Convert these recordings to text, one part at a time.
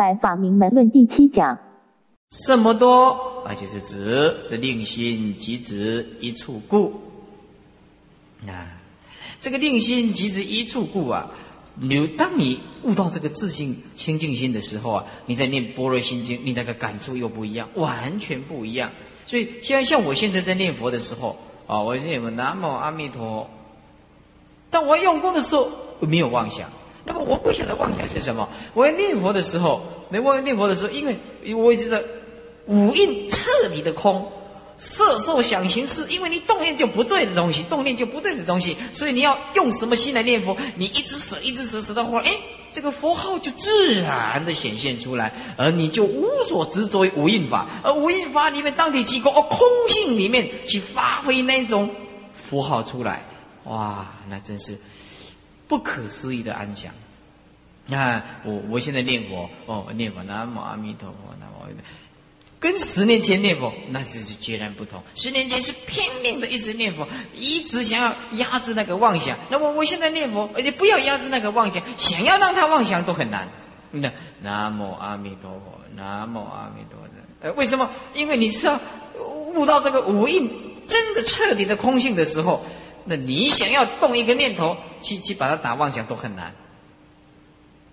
百法明门论第七讲。什么多啊？就是指这令心即指一处故啊。这个令心即指一处故啊。你当你悟到这个自信清净心的时候啊，你在念般若心经，你那个感触又不一样，完全不一样。所以现在像我现在在念佛的时候啊，我念南无阿弥陀。当我用功的时候没有妄想，那么我不晓得妄想是什么。我要念佛的时候，那我念佛的时候，因为我知道。五蕴彻底的空，色受想行识，因为你动念就不对的东西，动念就不对的东西，所以你要用什么心来念佛？你一直舍，一直舍，舍到后来，哎，这个佛号就自然的显现出来，而你就无所执着于五蕴法，而五蕴法里面当体机构，哦，空性里面去发挥那种符号出来，哇，那真是不可思议的安详。你看，我我现在念佛，哦，念佛南无阿弥陀佛，南无。跟十年前念佛那就是截然不同。十年前是拼命的一直念佛，一直想要压制那个妄想。那么我现在念佛，而且不要压制那个妄想，想要让他妄想都很难。那南无阿弥陀佛，南无阿弥陀佛。呃，为什么？因为你知道悟到这个五蕴真的彻底的空性的时候，那你想要动一个念头去去把它打妄想都很难，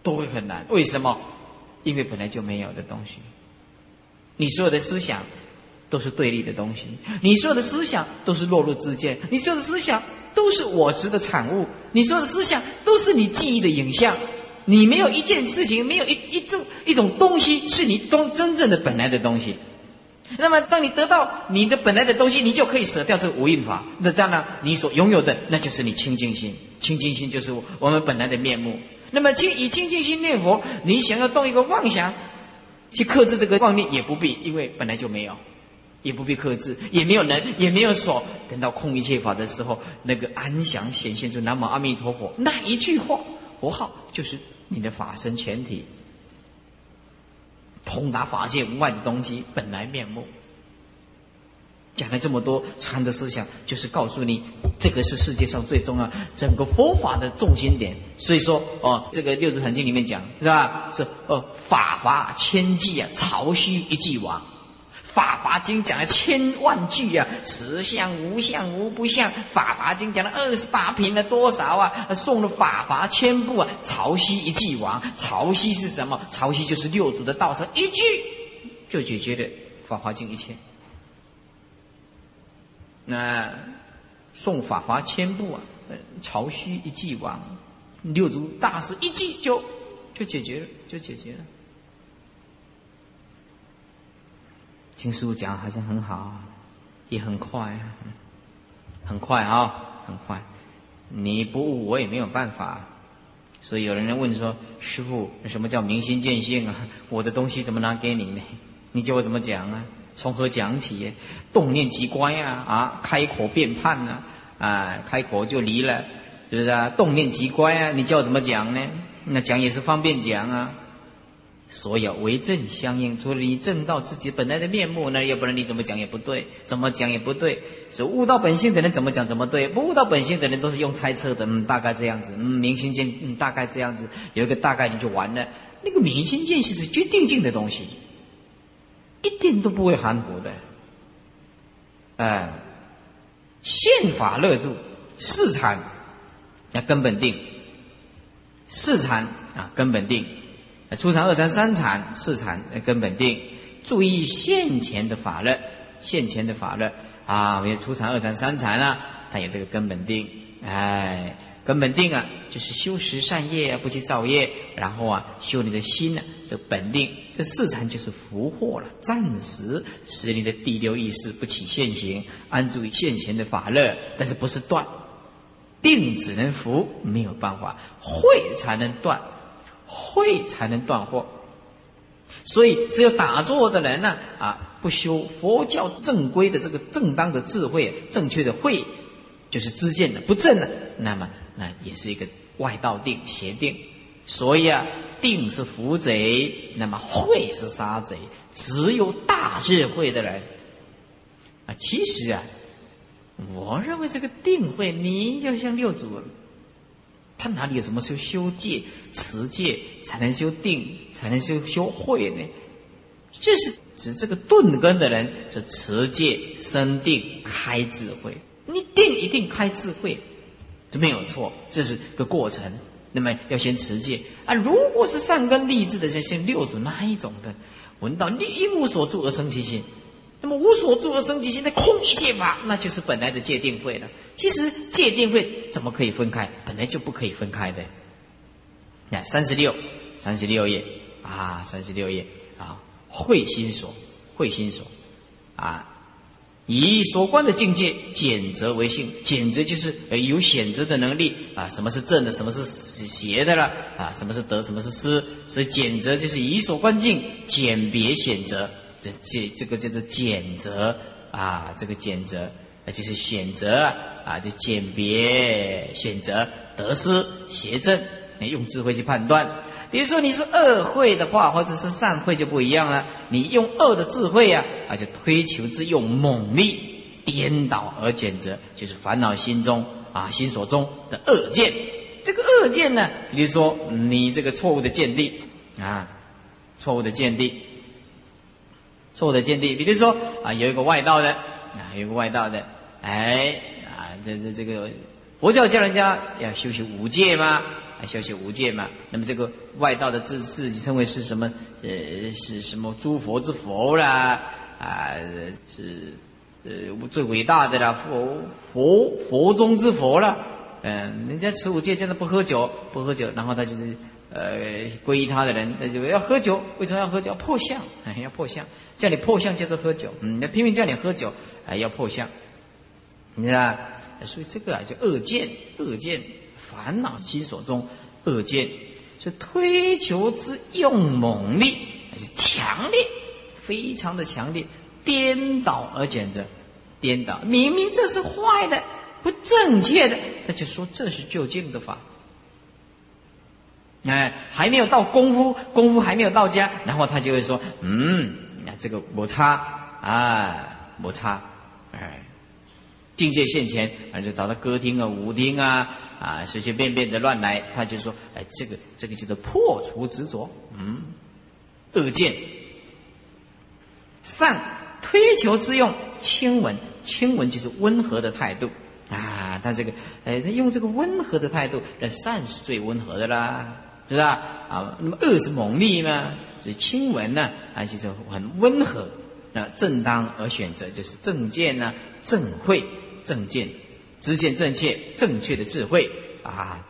都会很难。为什么？因为本来就没有的东西。你所有的思想都是对立的东西，你所有的思想都是落入之见，你所有的思想都是我执的产物，你所有的思想都是你记忆的影像。你没有一件事情，没有一一种一种东西是你中真正的本来的东西。那么，当你得到你的本来的东西，你就可以舍掉这个无印法。那当然，你所拥有的那就是你清净心，清净心就是我们本来的面目。那么，清以清净心念佛，你想要动一个妄想。去克制这个妄念也不必，因为本来就没有，也不必克制，也没有能，也没有所。等到空一切法的时候，那个安详显现出南无阿弥陀佛那一句话，佛号就是你的法身全体，通达法界无外的东西本来面目。讲了这么多禅的思想，就是告诉你，这个是世界上最重要、整个佛法的重心点。所以说，哦，这个六祖坛经里面讲，是吧？是哦，法华千计啊，潮汐一句亡。法华经讲了千万句啊，实相、无相、无不相。法华经讲了二十八品了多少啊？送了法华千部啊，潮汐一句王，潮汐是什么？潮汐就是六祖的道声，一句就解决了法华经一切。那送法华千部啊，潮汐一记亡，六祖大师一记就就解决了，就解决了。听师傅讲好像很好，也很快，很快啊，很快。你不悟我也没有办法，所以有人问说：“师傅，什么叫明心见性啊？我的东西怎么拿给你呢？你叫我怎么讲啊？”从何讲起？动念即乖啊！啊，开口便判呢？啊，开口就离了，是不是啊？动念即乖啊！你叫我怎么讲呢？那讲也是方便讲啊。所以为正相应，除了你正到自己本来的面目，那要不然你怎么讲也不对，怎么讲也不对。所以悟到本性的人怎么讲怎么对，不悟到本性的人都是用猜测的。嗯，大概这样子。嗯，明心见，嗯，大概这样子，有一个大概你就完了。那个明心见性是决定性的东西。一点都不会含糊的，哎，宪法勒住四禅，那根本定，四禅啊根本定，初禅、二禅、三禅、四禅根本定，注意现前的法乐，现前的法乐啊，有初禅、二禅、三禅啊，它有这个根本定，哎。根本定啊，就是修十善业，不去造业，然后啊，修你的心呢，这本定，这四禅就是福祸了，暂时使你的第六意识不起现行，安住于现前的法乐，但是不是断，定只能福，没有办法，慧才能断，慧才能断惑，所以只有打坐的人呢，啊，不修佛教正规的这个正当的智慧，正确的慧，就是知见的不正的，那么。那也是一个外道定邪定，所以啊，定是福贼，那么慧是杀贼。只有大智慧的人啊，其实啊，我认为这个定慧，你就像六祖他哪里有什么修修戒、持戒才能修定，才能修修慧呢？这是指这个钝根的人是持戒生定开智慧。你定一定开智慧，这没有错，这是个过程。那么要先持戒啊。如果是善根立志的，这些六祖那一种的，闻到一无所住而生其心。那么无所住的升级心，那空一切法，那就是本来的界定会了。其实界定会怎么可以分开？本来就不可以分开的。那三十六，三十六页啊，三十六页啊，会心所，会心所啊，以所观的境界减则为性，减则就是有选择的能力啊。什么是正的，什么是邪的了啊？什么是得，什么是失？所以减则就是以所观境鉴别选择。这这这个叫做拣择啊，这个拣择那就是选择啊，就鉴别选择得失邪正，你用智慧去判断。比如说你是恶慧的话，或者是善慧就不一样了。你用恶的智慧啊，啊就推求之用猛力颠倒而拣择，就是烦恼心中啊心所中的恶见。这个恶见呢，比如说你这个错误的见地啊，错误的见地。错的见地，比如说啊，有一个外道的啊，有一个外道的，哎啊，这这这个佛教教人家要修习五戒嘛，啊，修习五戒嘛。那么这个外道的自自己称为是什么？呃，是什么诸佛之佛啦？啊，是呃最伟大的啦，佛佛佛中之佛了。嗯，人家持五戒真的不喝酒，不喝酒，然后他就是呃皈依他的人，那就要喝酒。为什么要喝酒？要破相，要破相。叫你破相，叫做喝酒。嗯，那拼命叫你喝酒，还要破相，你知道？所以这个啊，叫恶见，恶见，烦恼心所中恶见，就推求之用猛力，是强烈，非常的强烈，颠倒而简着，颠倒。明明这是坏的，不正确的，他就说这是究竟的法。哎，还没有到功夫，功夫还没有到家，然后他就会说，嗯。这个摩擦啊，摩擦，哎，境界现前，啊，就到了歌厅啊、舞厅啊，啊，随随便便的乱来，他就说，哎，这个这个叫做破除执着，嗯，恶见，善推求之用，亲吻，亲吻就是温和的态度啊，他这个，哎，他用这个温和的态度，那善是最温和的啦。是不是啊？啊，那么恶是猛力呢，所以亲闻呢，啊，就是很温和。那正当而选择，就是正见呢，正慧，正见，知见正确，正确的智慧啊。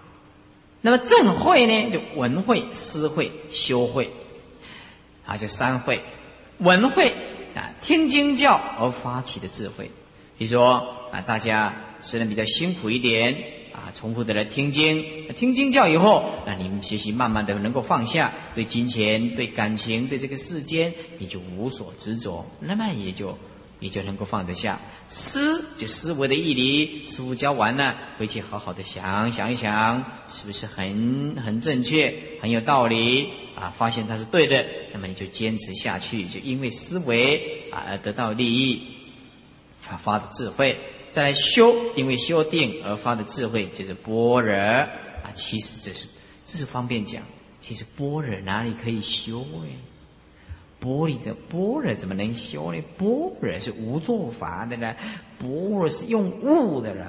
那么正慧呢，就闻慧、思慧、修慧，啊，就三慧。闻慧啊，听经教而发起的智慧。比如说啊，大家虽然比较辛苦一点。重复的来听经，听经教以后，那你们学习慢慢的能够放下对金钱、对感情、对这个世间，你就无所执着，那么也就也就能够放得下。思就思维的毅力，师傅教完了，回去好好的想想一想，是不是很很正确，很有道理啊？发现它是对的，那么你就坚持下去，就因为思维啊而得到利益，啊发的智慧。再来修，因为修定而发的智慧就是般若啊。其实这是这是方便讲，其实般若哪里可以修哎？玻璃这般若怎么能修呢？般若是无作法的呢，般若是用悟的啦，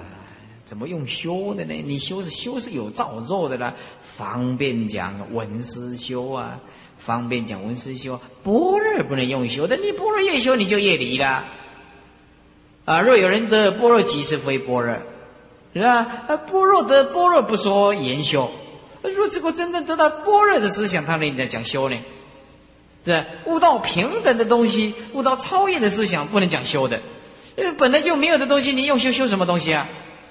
怎么用修的呢？你修是修是有造作的啦。方便讲文思修啊，方便讲文思修，般若不能用修的，你般若越修你就越离了。啊！若有人得般若，即是非般若，是吧？啊，般若得般若，不说言修。若这个真正得到般若的思想，他那在讲修呢？对悟到平等的东西，悟到超越的思想，不能讲修的。呃，本来就没有的东西，你用修修什么东西啊？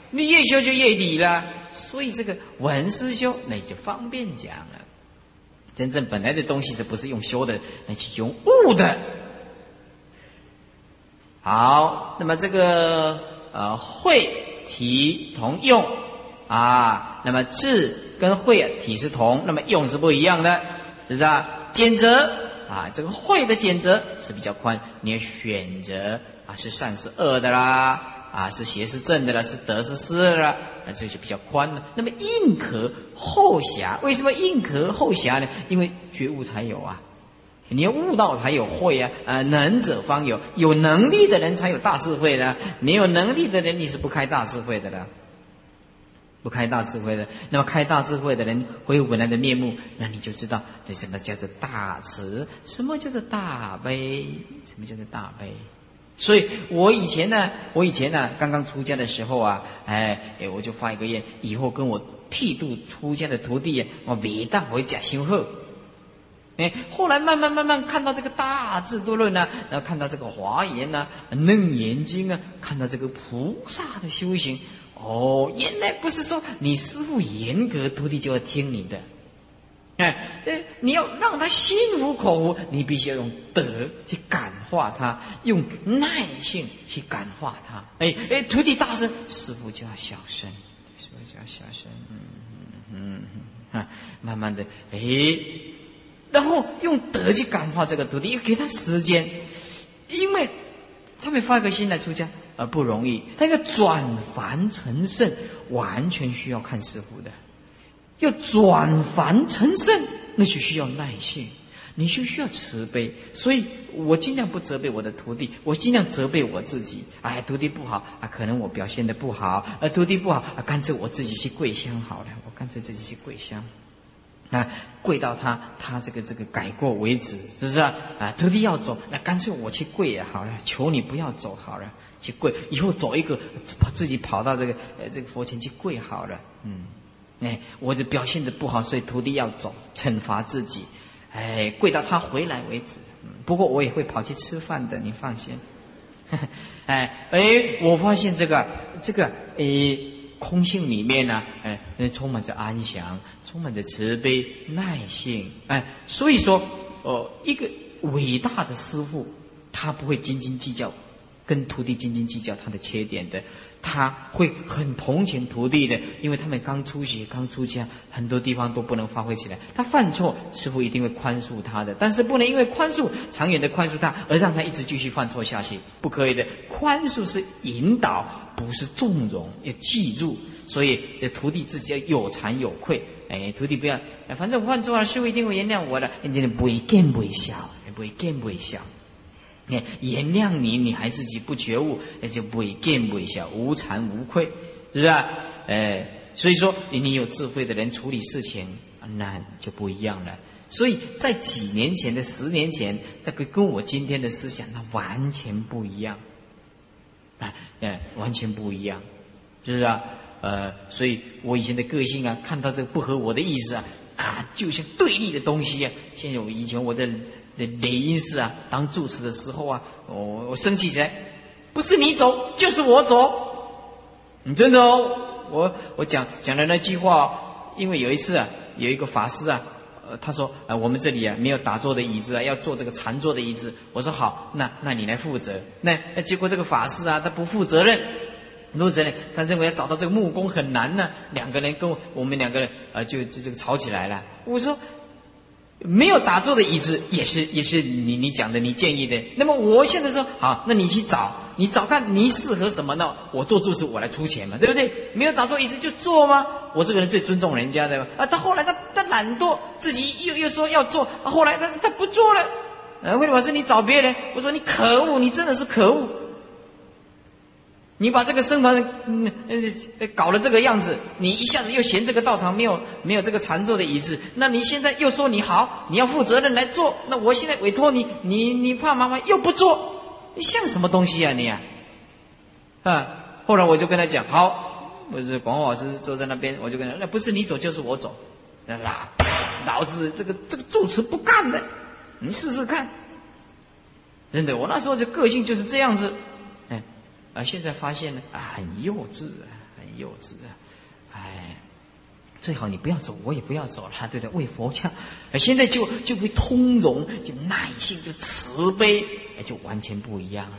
你越修就越理了。所以这个文思修，那就方便讲了。真正本来的东西，这不是用修的，那是用悟的。好，那么这个呃会体同用啊，那么智跟会体是同，那么用是不一样的，是不是啊？简择啊，这个会的简择是比较宽，你要选择啊是善是恶的啦啊，是邪是正的啦，是得是失了，那这就比较宽了。那么硬壳后狭，为什么硬壳后狭呢？因为觉悟才有啊，你要悟道才有慧啊，啊，能者方有，有能力的人才有大智慧的，没有能力的人你是不开大智慧的了。不开大智慧的，那么开大智慧的人恢复本来的面目，那你就知道这什么叫做大慈，什么叫做大悲，什么叫做大悲。所以我以前呢，我以前呢，刚刚出家的时候啊，哎，哎，我就发一个愿，以后跟我剃度出家的徒弟，我别当回假修贺。哎，后来慢慢慢慢看到这个大智度论呢，然后看到这个华严呢、楞严经啊，看到这个菩萨的修行。哦，原来不是说你师傅严格，徒弟就要听你的。哎，你要让他心服口服，你必须要用德去感化他，用耐性去感化他。哎哎，徒弟大声，师傅就要小声，师傅就要小声。嗯嗯嗯，啊，慢慢的，哎，然后用德去感化这个徒弟，又给他时间，因为他们发个心来出家。而不容易，他要转凡成圣，完全需要看师傅的。要转凡成圣，那就需要耐性，你就需要慈悲。所以我尽量不责备我的徒弟，我尽量责备我自己。哎，徒弟不好啊，可能我表现的不好，呃，徒弟不好啊，干脆我自己去跪香好了，我干脆自己去跪香。啊，跪到他他这个这个改过为止，是不是啊？啊，徒弟要走，那干脆我去跪也好了，求你不要走好了，去跪，以后走一个，把自己跑到这个呃这个佛前去跪好了。嗯，哎，我的表现的不好，所以徒弟要走，惩罚自己，哎，跪到他回来为止。嗯不过我也会跑去吃饭的，你放心。哎哎，我发现这个这个哎。空性里面呢，哎，充满着安详，充满着慈悲、耐性，哎，所以说，哦，一个伟大的师傅，他不会斤斤计较，跟徒弟斤斤计较他的缺点的。他会很同情徒弟的，因为他们刚出学、刚出家，很多地方都不能发挥起来。他犯错，师傅一定会宽恕他的，但是不能因为宽恕、长远的宽恕他，而让他一直继续犯错下去，不可以的。宽恕是引导，不是纵容，要记住。所以，这徒弟自己要有惭有愧。哎，徒弟不要，反正我犯错了，师傅一定会原谅我的。你不会见不会笑，不会见不会笑。你原谅你，你还自己不觉悟，那就不会见不小，无惭无愧，是不是啊？哎，所以说你有智慧的人处理事情，那就不一样了。所以在几年前的十年前，那个跟我今天的思想，那完全不一样，啊，哎，完全不一样，是不是啊？呃，所以我以前的个性啊，看到这个不合我的意思啊，啊，就像对立的东西啊。现在我以前我在。那雷音寺啊，当住持的时候啊，我我生气起来，不是你走就是我走，你真的哦，我我讲讲的那句话，因为有一次啊，有一个法师啊，呃，他说啊，我们这里啊没有打坐的椅子啊，要坐这个禅坐的椅子。我说好，那那你来负责。那那结果这个法师啊，他不负责任，不负责任，他认为要找到这个木工很难呢。两个人跟我们两个人啊，就就这个吵起来了。我说。没有打坐的椅子也是也是你你讲的你建议的。那么我现在说好，那你去找，你找看你适合什么呢？我做住持我来出钱嘛，对不对？没有打坐椅子就坐吗？我这个人最尊重人家的啊。他后来他他懒惰，自己又又说要做，后来他他不做了。啊，为什么是你找别人？我说你可恶，你真的是可恶。你把这个僧团嗯呃搞了这个样子，你一下子又嫌这个道场没有没有这个禅坐的椅子，那你现在又说你好，你要负责任来做，那我现在委托你，你你怕麻烦又不做，你像什么东西啊你啊？啊！后来我就跟他讲，好，我是广华老师坐在那边，我就跟他，那不是你走就是我走，那老老子这个这个住持不干的，你试试看。真的，我那时候就个性就是这样子。而，现在发现呢，啊，很幼稚啊，很幼稚啊，哎，最好你不要走，我也不要走了，对不对？为佛教，现在就就会通融，就耐性，就慈悲，就完全不一样了，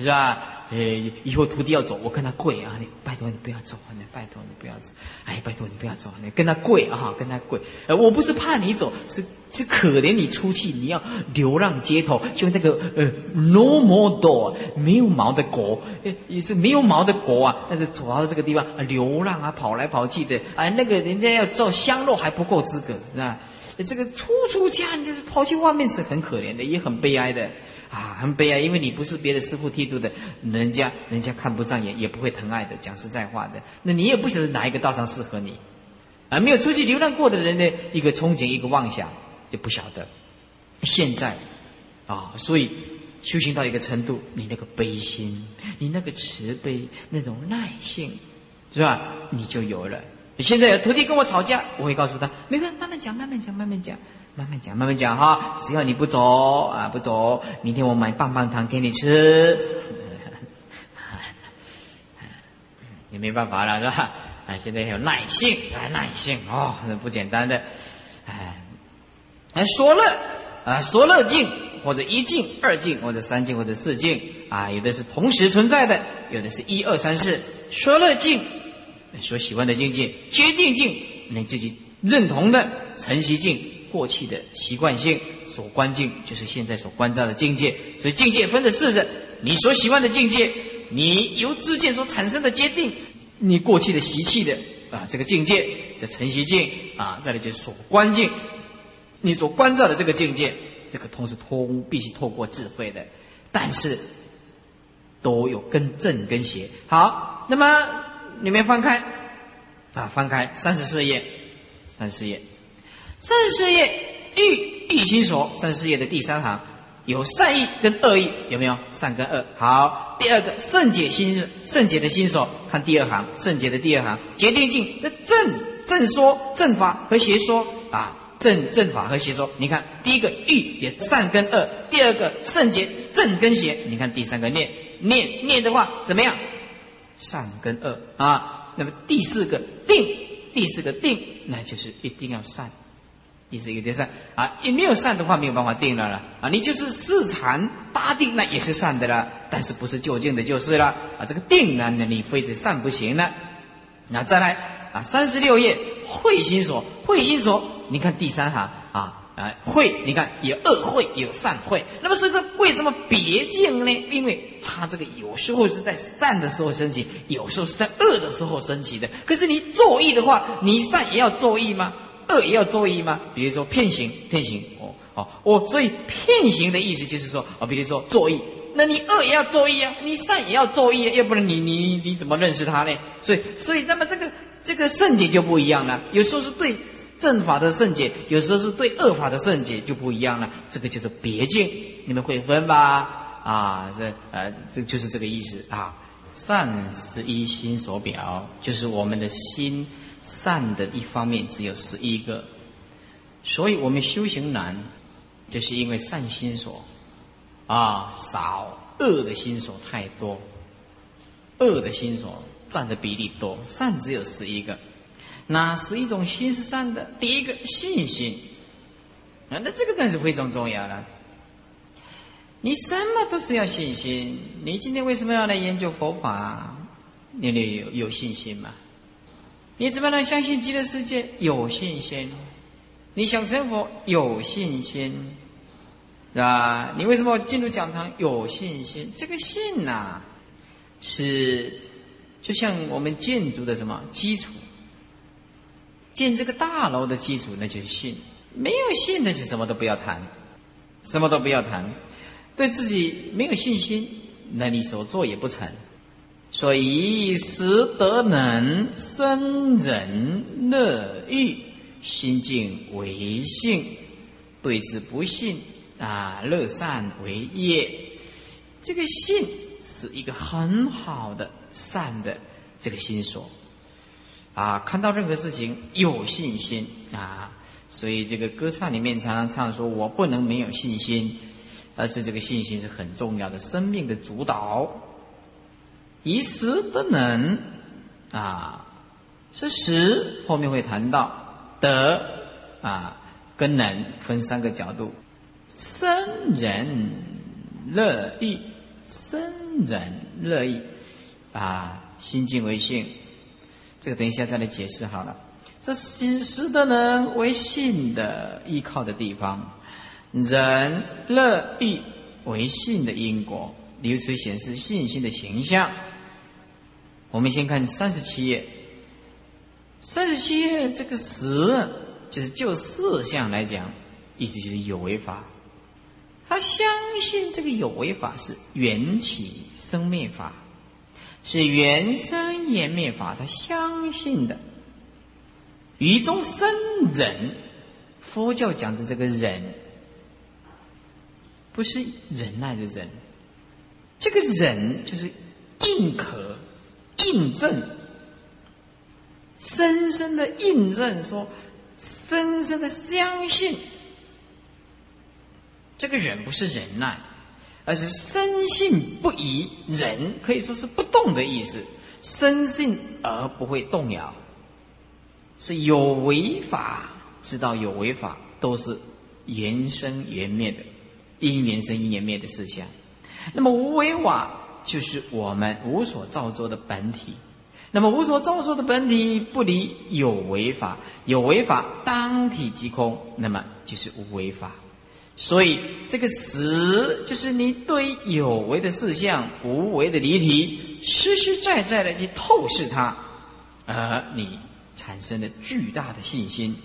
是吧？诶，以后徒弟要走，我跟他跪啊，你拜托你不要走，你拜托你不要走，哎，拜托你不要走，你跟他跪啊，跟他跪。呃，我不是怕你走，是是可怜你出去，你要流浪街头，就那个呃，no more dog，没有毛的狗，也是没有毛的狗啊，但是走到这个地方流浪啊，跑来跑去的，哎，那个人家要做香肉还不够资格，是吧？这个出出家，你就是跑去外面是很可怜的，也很悲哀的。啊，很悲哀，因为你不是别的师傅剃度的，人家人家看不上眼，也不会疼爱的。讲实在话的，那你也不晓得哪一个道上适合你，啊，没有出去流浪过的人呢，一个憧憬，一个妄想，就不晓得。现在，啊，所以修行到一个程度，你那个悲心，你那个慈悲，那种耐性，是吧？你就有了。现在有徒弟跟我吵架，我会告诉他，没关系，慢慢讲，慢慢讲，慢慢讲。慢慢讲，慢慢讲哈。只要你不走啊，不走，明天我买棒棒糖给你吃。也没办法了，是吧？啊，现在有耐性啊，耐性哦，那不简单的。哎，哎，说乐啊，说乐境或者一境、二境或者三境或者四境啊，有的是同时存在的，有的是一二三四。说乐境，所喜欢的境界，决定境，你自己认同的晨习境。过去的习惯性所观境，就是现在所关照的境界。所以境界分的四着，你所喜欢的境界，你由知见所产生的决定，你过去的习气的啊这个境界，这成习境啊，再来就是所观境，你所关照的这个境界，这个通是通必须透过智慧的，但是都有跟正跟邪。好，那么你们翻开。啊，翻开。三十四页，三十四页。三十四页。欲欲心所，三十四页的第三行。有善意跟恶意，有没有？善跟恶？好，第二个圣解心圣解的心所，看第二行。圣解的第二行。决定性这正正说正法和邪说。啊，正正法和邪说。你看第一个欲也善跟恶，第二个圣洁正跟邪。你看第三个念。念念的话怎么样？善跟恶啊。那么第四个定，第四个定那就是一定要善。第四个定善啊，你没有善的话，没有办法定了了啊！你就是四禅八定，那也是善的了，但是不是究竟的，就是了啊！这个定呢，那你非得善不行了。那再来啊，三十六页慧心所，慧心所，你看第三行啊，会，你看有恶会，有善会。那么所以说，为什么别境呢？因为它这个有时候是在善的时候升起，有时候是在恶的时候升起的。可是你作意的话，你善也要作意吗？恶也要作意吗？比如说骗行，骗行哦，好，我所以骗行的意思就是说啊，比如说作意，那你恶也要作意啊，你善也要作意，要不然你你你怎么认识他呢？所以所以那么这个这个圣解就不一样了，有时候是对正法的圣解，有时候是对恶法的圣解就不一样了，这个就是别境，你们会分吧？啊，这呃这就是这个意思啊，善是一心所表，就是我们的心。善的一方面只有十一个，所以我们修行难，就是因为善心所啊少，恶的心所太多，恶的心所占的比例多，善只有十一个。哪十一种心是善的？第一个信心啊，那这个真是非常重要了。你什么都是要信心。你今天为什么要来研究佛法？你得有有信心嘛。你怎么能相信极乐世界？有信心。你想成佛？有信心，是吧？你为什么进入讲堂？有信心。这个信呐，是就像我们建筑的什么基础？建这个大楼的基础，那就是信。没有信，那就什么都不要谈，什么都不要谈。对自己没有信心，那你所做也不成。所以，识得能生忍乐欲，心静为性；对之不信啊，乐善为业。这个信是一个很好的善的这个心所啊，看到任何事情有信心啊。所以，这个歌唱里面常常唱说：“我不能没有信心。”而是这个信心是很重要的，生命的主导。以实得能，啊，是实后面会谈到德啊跟能分三个角度，生人乐意生人乐意啊，心静为性。这个等一下再来解释好了。这心识的呢为性的依靠的地方，忍乐意为性的因果，由此显示信心的形象。我们先看三十七页。三十七页这个“实”就是就四项来讲，意思就是有为法。他相信这个有为法是缘起生灭法，是原生缘灭法，他相信的。于中生忍，佛教讲的这个忍，不是忍耐的忍，这个忍就是印可印证。深深的印证说，深深的相信，这个人不是忍耐，而是深信不疑。忍可以说是不动的意思，深信而不会动摇，是有为法，知道有为法都是缘生缘灭的，因缘生因缘灭的事项。那么无为法就是我们无所造作的本体。那么无所造作的本体不离有为法，有为法当体即空，那么就是无为法。所以这个词就是你对有为的事项、无为的离体，实实在在的去透视它，而你产生了巨大的信心，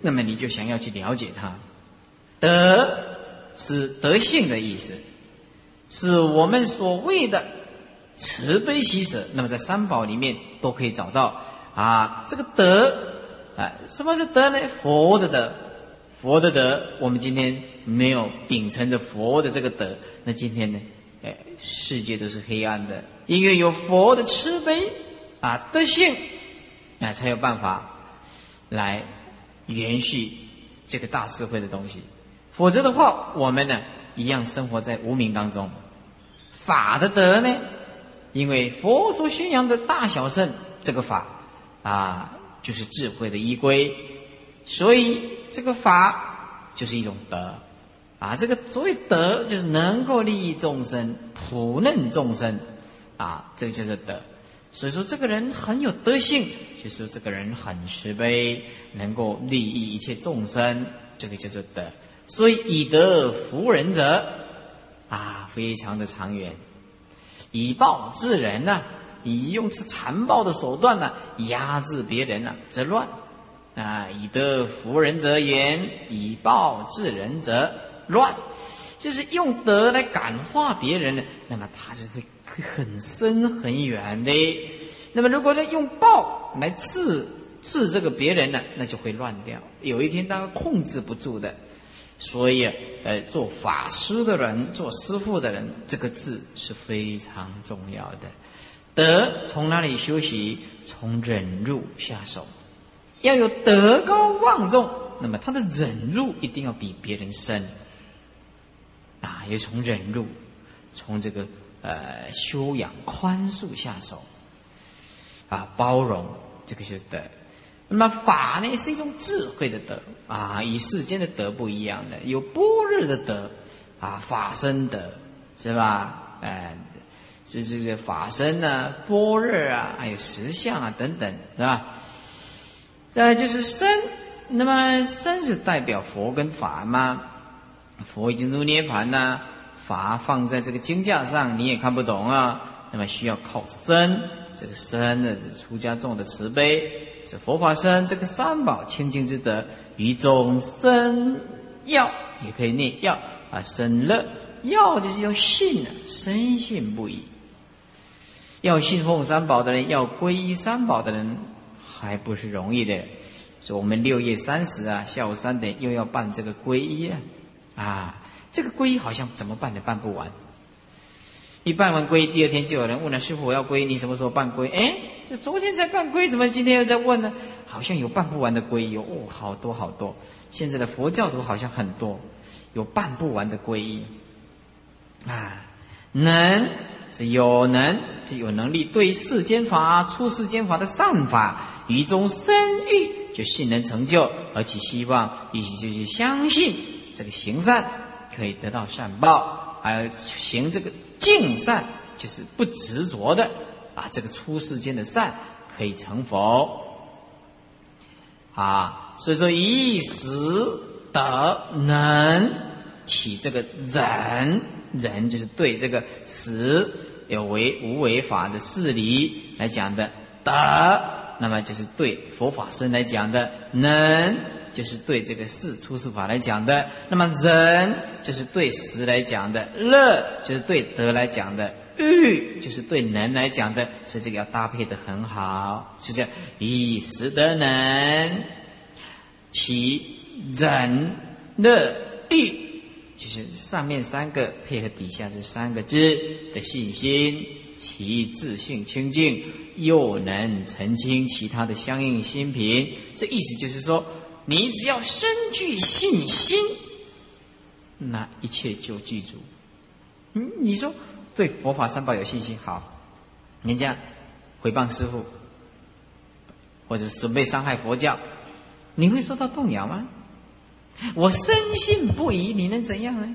那么你就想要去了解它。德是德性的意思，是我们所谓的。慈悲喜舍，那么在三宝里面都可以找到啊。这个德啊，什么是德呢？佛的德，佛的德。我们今天没有秉承着佛的这个德，那今天呢？哎，世界都是黑暗的。因为有佛的慈悲啊德性，啊才有办法来延续这个大智慧的东西。否则的话，我们呢一样生活在无名当中。法的德呢？因为佛所宣扬的大小圣这个法啊，就是智慧的依归，所以这个法就是一种德啊。这个所谓德，就是能够利益众生、普嫩众生啊，这个就是德。所以说，这个人很有德性，就说这个人很慈悲，能够利益一切众生，这个叫做德。所以以德服人者啊，非常的长远。以暴制人呢？以用此残暴的手段呢，压制别人呢，则乱啊！以德服人则圆，以暴制人则乱。就是用德来感化别人呢，那么他是会很深很远的。那么如果呢用暴来治治这个别人呢，那就会乱掉。有一天他控制不住的。所以，呃，做法师的人，做师傅的人，这个字是非常重要的。德从哪里修习？从忍辱下手。要有德高望重，那么他的忍辱一定要比别人深。啊，要从忍辱，从这个呃修养宽恕下手。啊，包容，这个是德。那么法呢，是一种智慧的德啊，与世间的德不一样的，有般若的德啊，法身德是吧？哎，这这个法身呢，般若啊，还有实相啊等等，是吧？再就是身，那么身是代表佛跟法吗？佛已经入涅盘呐，法放在这个经架上，你也看不懂啊，那么需要靠身，这个身呢是出家众的慈悲。这佛法身这个三宝清净之德，于众生要也可以念要啊生乐要就是要信啊，深信不疑。要信奉三宝的人，要皈依三宝的人，还不是容易的。所以我们六月三十啊，下午三点又要办这个皈依啊，啊，这个皈依好像怎么办都办不完。一办完皈依，第二天就有人问了：“师傅，我要皈，你什么时候办皈？”哎，这昨天才办皈，怎么今天又在问呢？好像有办不完的皈依哦，好多好多。现在的佛教徒好像很多，有办不完的皈依。啊，能是有能，就有能力对世间法、出世间法的善法，于中生欲，就信能成就，而且希望，意思就是相信这个行善可以得到善报。而，行这个净善，就是不执着的啊，这个出世间的善可以成佛啊。所以说，以时得能起这个忍，忍就是对这个实有为无为法的事理来讲的得，那么就是对佛法身来讲的能。就是对这个事出世法来讲的，那么忍就是对实来讲的，乐就是对德来讲的，欲就是对能来讲的，所以这个要搭配的很好，是这，以实得能，其忍乐欲，就是上面三个配合底下这三个字的信心，其自性清净，又能澄清其他的相应心品，这意思就是说。你只要深具信心，那一切就具足。嗯，你说对佛法三宝有信心，好，人家诽谤师傅，或者准备伤害佛教，你会受到动摇吗？我深信不疑，你能怎样呢？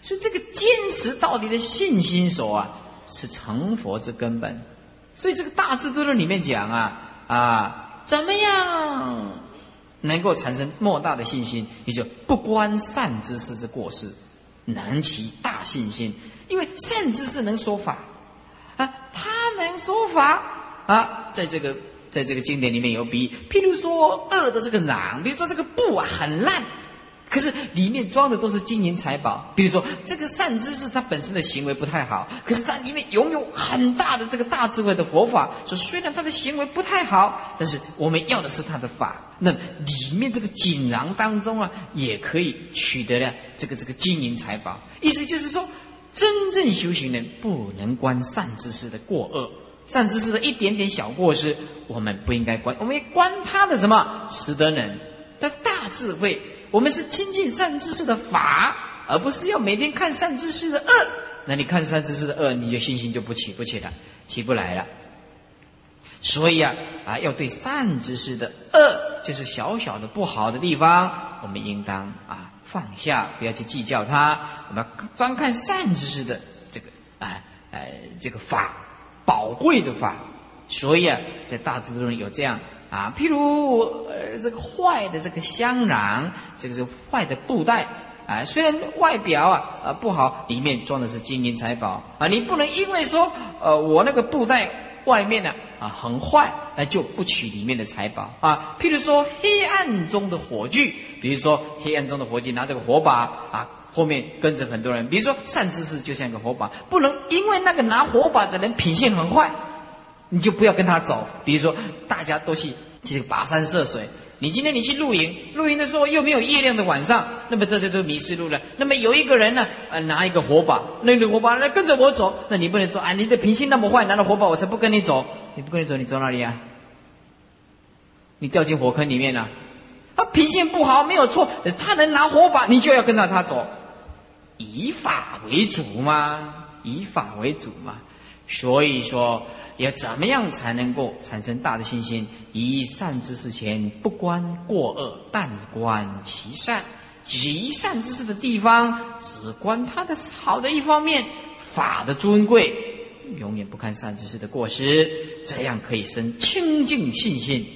所以这个坚持到底的信心所啊，是成佛之根本。所以这个大智度论里面讲啊啊，怎么样？能够产生莫大的信心，也就不关善知识之过失，能起大信心。因为善知识能说法啊，他能说法啊，在这个在这个经典里面有比，譬如说恶的这个囊，比如说这个布啊很烂。可是里面装的都是金银财宝，比如说这个善知识，他本身的行为不太好，可是他里面拥有很大的这个大智慧的佛法，说虽然他的行为不太好，但是我们要的是他的法。那里面这个锦囊当中啊，也可以取得了这个这个金银财宝。意思就是说，真正修行人不能观善知识的过恶，善知识的一点点小过失，我们不应该观，我们要观他的什么识得人，他大智慧。我们是亲近善知识的法，而不是要每天看善知识的恶。那你看善知识的恶，你就信心就不起不起了，起不来了。所以啊啊，要对善知识的恶，就是小小的不好的地方，我们应当啊放下，不要去计较它。我们专看善知识的这个啊呃这个法，宝贵的法。所以啊，在大智度中有这样。啊，譬如呃，这个坏的这个香囊，这个是坏的布袋，啊，虽然外表啊啊不好，里面装的是金银财宝啊，你不能因为说呃我那个布袋外面呢啊很坏，那就不取里面的财宝啊。譬如说黑暗中的火炬，比如说黑暗中的火炬拿这个火把啊，后面跟着很多人，比如说善知识就像一个火把，不能因为那个拿火把的人品性很坏。你就不要跟他走。比如说，大家都去去跋山涉水，你今天你去露营，露营的时候又没有月亮的晚上，那么这这就迷失路了。那么有一个人呢，呃，拿一个火把，那个火把来跟着我走，那你不能说啊，你的品性那么坏，拿了火把我才不跟你走。你不跟你走，你走哪里啊？你掉进火坑里面了。他品性不好没有错，他能拿火把，你就要跟着他走，以法为主嘛，以法为主嘛。所以说。要怎么样才能够产生大的信心？以善之事前不观过恶，但观其善；以善之事的地方，只观他的好的一方面，法的尊贵，永远不看善知识的过失。这样可以生清净信心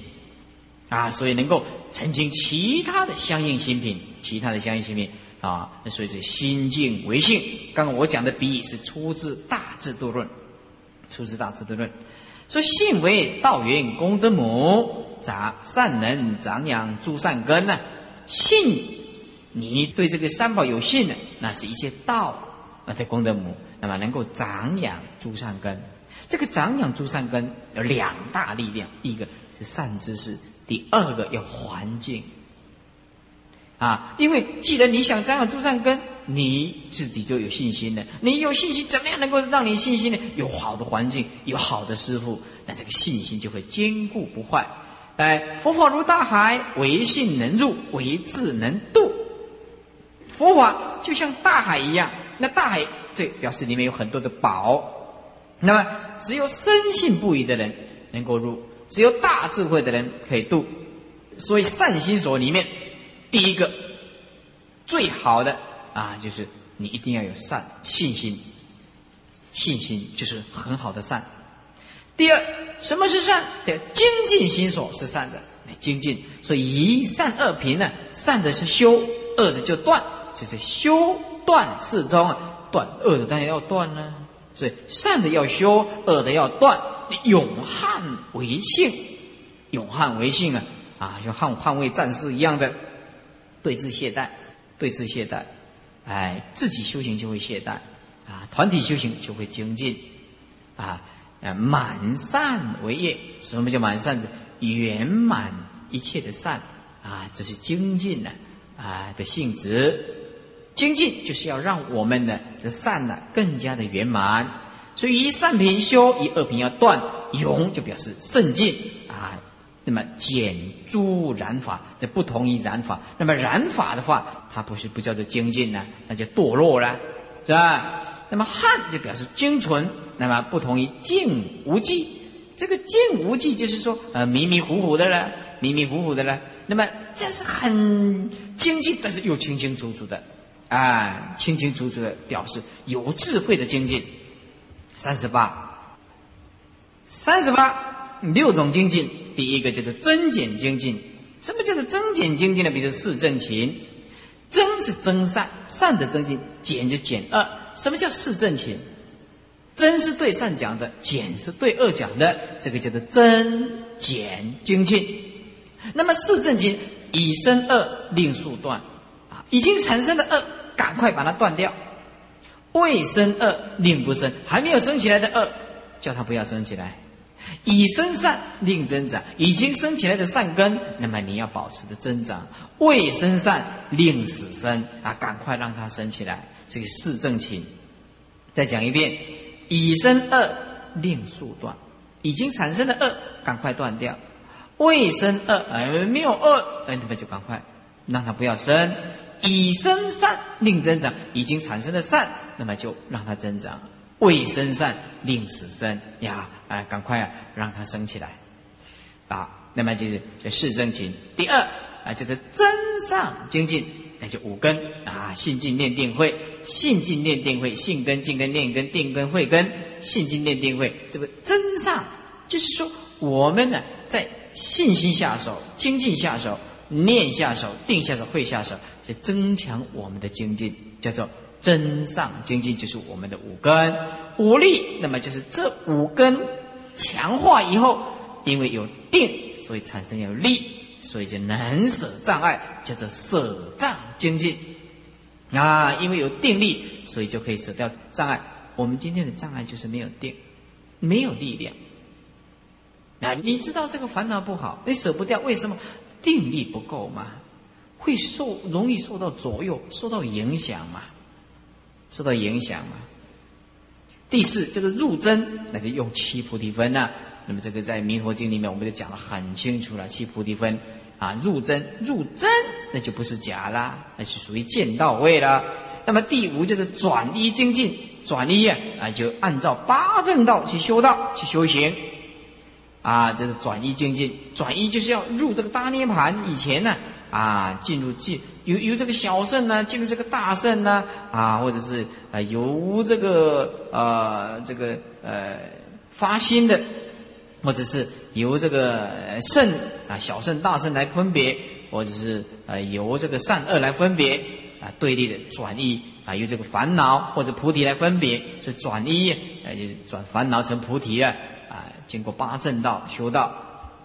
啊！所以能够澄清其他的相应心品，其他的相应心品啊！那所以这心净为性。刚刚我讲的比喻是出自《大智度论》。出自大智度论，说信为道源功德母，杂善能长养诸善根呢。信，你对这个三宝有信的，那是一切道啊的功德母，那么能够长养诸善根。这个长养诸善根有两大力量，第一个是善知识，第二个要环境。啊，因为既然你想长养诸善根。你自己就有信心了。你有信心，怎么样能够让你信心呢？有好的环境，有好的师傅，那这个信心就会坚固不坏。哎，佛法如大海，唯信能入，唯智能渡。佛法就像大海一样，那大海这表示里面有很多的宝。那么只有深信不疑的人能够入，只有大智慧的人可以渡。所以善心所里面，第一个最好的。啊，就是你一定要有善信心，信心就是很好的善。第二，什么是善？的精进心所是善的，精进。所以一善二平呢，善的是修，恶的就断，就是修断四中啊。断恶的当然要断呢，所以善的要修，恶的要断，永汉为性，永汉为性啊啊，像捍捍卫战士一样的对峙懈怠，对峙懈怠，哎，自己修行就会懈怠啊，团体修行就会精进啊。啊，满善为业，什么叫满善？圆满一切的善啊，这是精进呢啊的性质。精进就是要让我们的这善呢更加的圆满。所以一善品修，一恶品要断，永就表示圣进。那么减诸染法，这不同于染法。那么染法的话，它不是不叫做精进呢，那就堕落了，是吧？那么汉就表示精纯。那么不同于静无忌，这个静无忌就是说，呃，迷迷糊糊的了，迷迷糊糊的了。那么这是很精进，但是又清清楚楚的，啊，清清楚楚的表示有智慧的精进。三十八，三十八，六种精进，第一个就是增减精进。什么叫做增减精进呢？比如四正勤，增是增善，善的增进；减就减恶。什么叫四正勤？真是对善讲的，减是对恶讲的，这个叫做增减精进。那么四正经以生恶令速断啊，已经产生的恶，赶快把它断掉；未生恶令不生，还没有生起来的恶，叫它不要生起来；以生善令增长，已经生起来的善根，那么你要保持的增长；未生善令死生啊，赶快让它生起来。这个四正情，再讲一遍。以生恶令速断，已经产生的恶赶快断掉；未生恶而没有恶，那么就赶快让它不要生。以生善令增长，已经产生的善，那么就让它增长；未生善令死生呀，哎，赶快啊让它生起来啊。那么就是这四正情。第二啊，这个真上精进。那就五根啊，信进念定慧，信进念定慧，信根进根念根定根慧根，信进念定慧，这个真上就是说，我们呢在信心下手，精进下手，念下手，定下手，会下手，就增强我们的精进，叫做真上精进，就是我们的五根五力。那么就是这五根强化以后，因为有定，所以产生有力。所以就能舍障碍，叫做舍障精进啊！因为有定力，所以就可以舍掉障碍。我们今天的障碍就是没有定，没有力量啊！你知道这个烦恼不好，你舍不掉，为什么？定力不够嘛，会受容易受到左右，受到影响嘛，受到影响嘛。第四，这个入真，那就用七菩提分呐。那么这个在《弥陀经》里面，我们就讲的很清楚了，七菩提分。啊，入真入真，那就不是假啦，那是属于见到位了。那么第五就是转一精进，转一啊，就按照八正道去修道去修行，啊，这是转一精进。转一就是要入这个大涅盘以前呢，啊，啊进入进由由这个小圣呢进入这个大圣呢，啊，或者是啊由这个呃这个呃发心的。或者是由这个圣啊小圣大圣来分别，或者是呃由这个善恶来分别啊对立的转移啊由这个烦恼或者菩提来分别，是转移啊就转烦恼成菩提了啊经过八正道修道，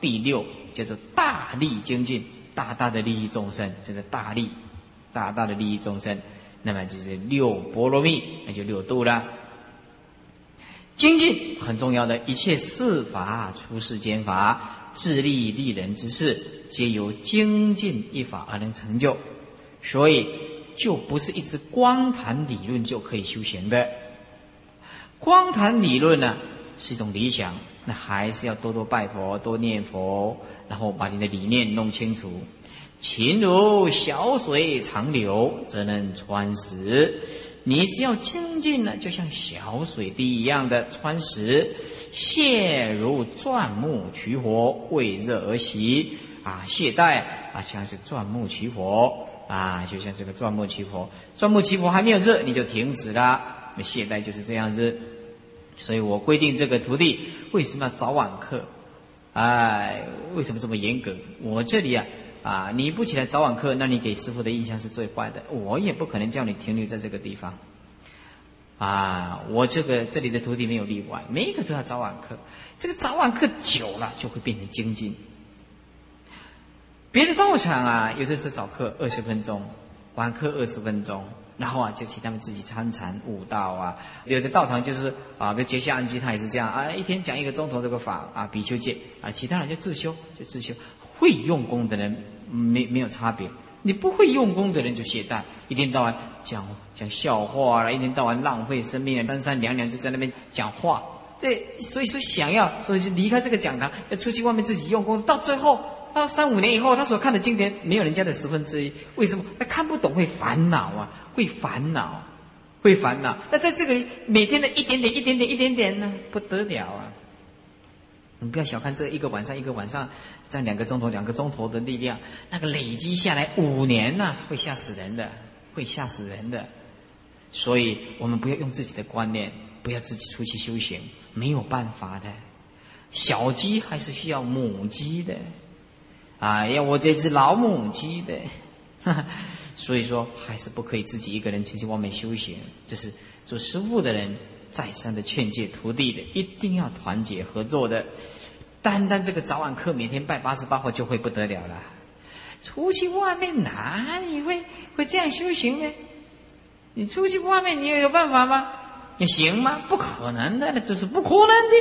第六叫做大力精进，大大的利益众生，就是大利，大大的利益众生，那么就是六波罗蜜，那就六度了。精进很重要的，一切四法、出世间法、自利利人之事，皆由精进一法而能成就。所以，就不是一直光谈理论就可以修行的。光谈理论呢，是一种理想，那还是要多多拜佛、多念佛，然后把你的理念弄清楚。情如小水长流，则能穿石。你只要精进呢，就像小水滴一样的穿石，泻如钻木取火，为热而息啊！懈怠啊，像是钻木取火啊，就像这个钻木取火，钻木取火还没有热，你就停止了。那懈怠就是这样子。所以我规定这个徒弟为什么要早晚课？哎，为什么这么严格？我这里啊，啊，你不起来早晚课，那你给师傅的印象是最坏的。我也不可能叫你停留在这个地方。啊，我这个这里的徒弟没有例外，每一个都要早晚课。这个早晚课久了就会变成精进。别的道场啊，有的是早课二十分钟，晚课二十分钟，然后啊就请他们自己参禅悟道啊。有的道场就是啊，比如结下安基他也是这样啊，一天讲一个钟头这个法啊，比丘戒啊，其他人就自修就自修。会用功的人没没有差别，你不会用功的人就懈怠，一天到晚讲讲笑话了，一天到晚浪费生命啊，三三两两就在那边讲话。对，所以说想要，所以就离开这个讲堂，要出去外面自己用功。到最后，到三五年以后，他所看的经典没有人家的十分之一。为什么？他看不懂，会烦恼啊，会烦恼，会烦恼。那在这个里，每天的一点点、一点点、一点点呢，不得了啊！你不要小看这一个晚上，一个晚上，这两个钟头、两个钟头的力量，那个累积下来五年呢，会吓死人的，会吓死人的。所以我们不要用自己的观念，不要自己出去修行。没有办法的，小鸡还是需要母鸡的，啊，要我这只老母鸡的，所以说还是不可以自己一个人出去外面修行。这是做师傅的人再三的劝诫徒弟的，一定要团结合作的。单单这个早晚课，每天拜八十八号就会不得了了。出去外面哪里会会这样修行呢？你出去外面，你有办法吗？你行吗？不可能的，这是不可能的。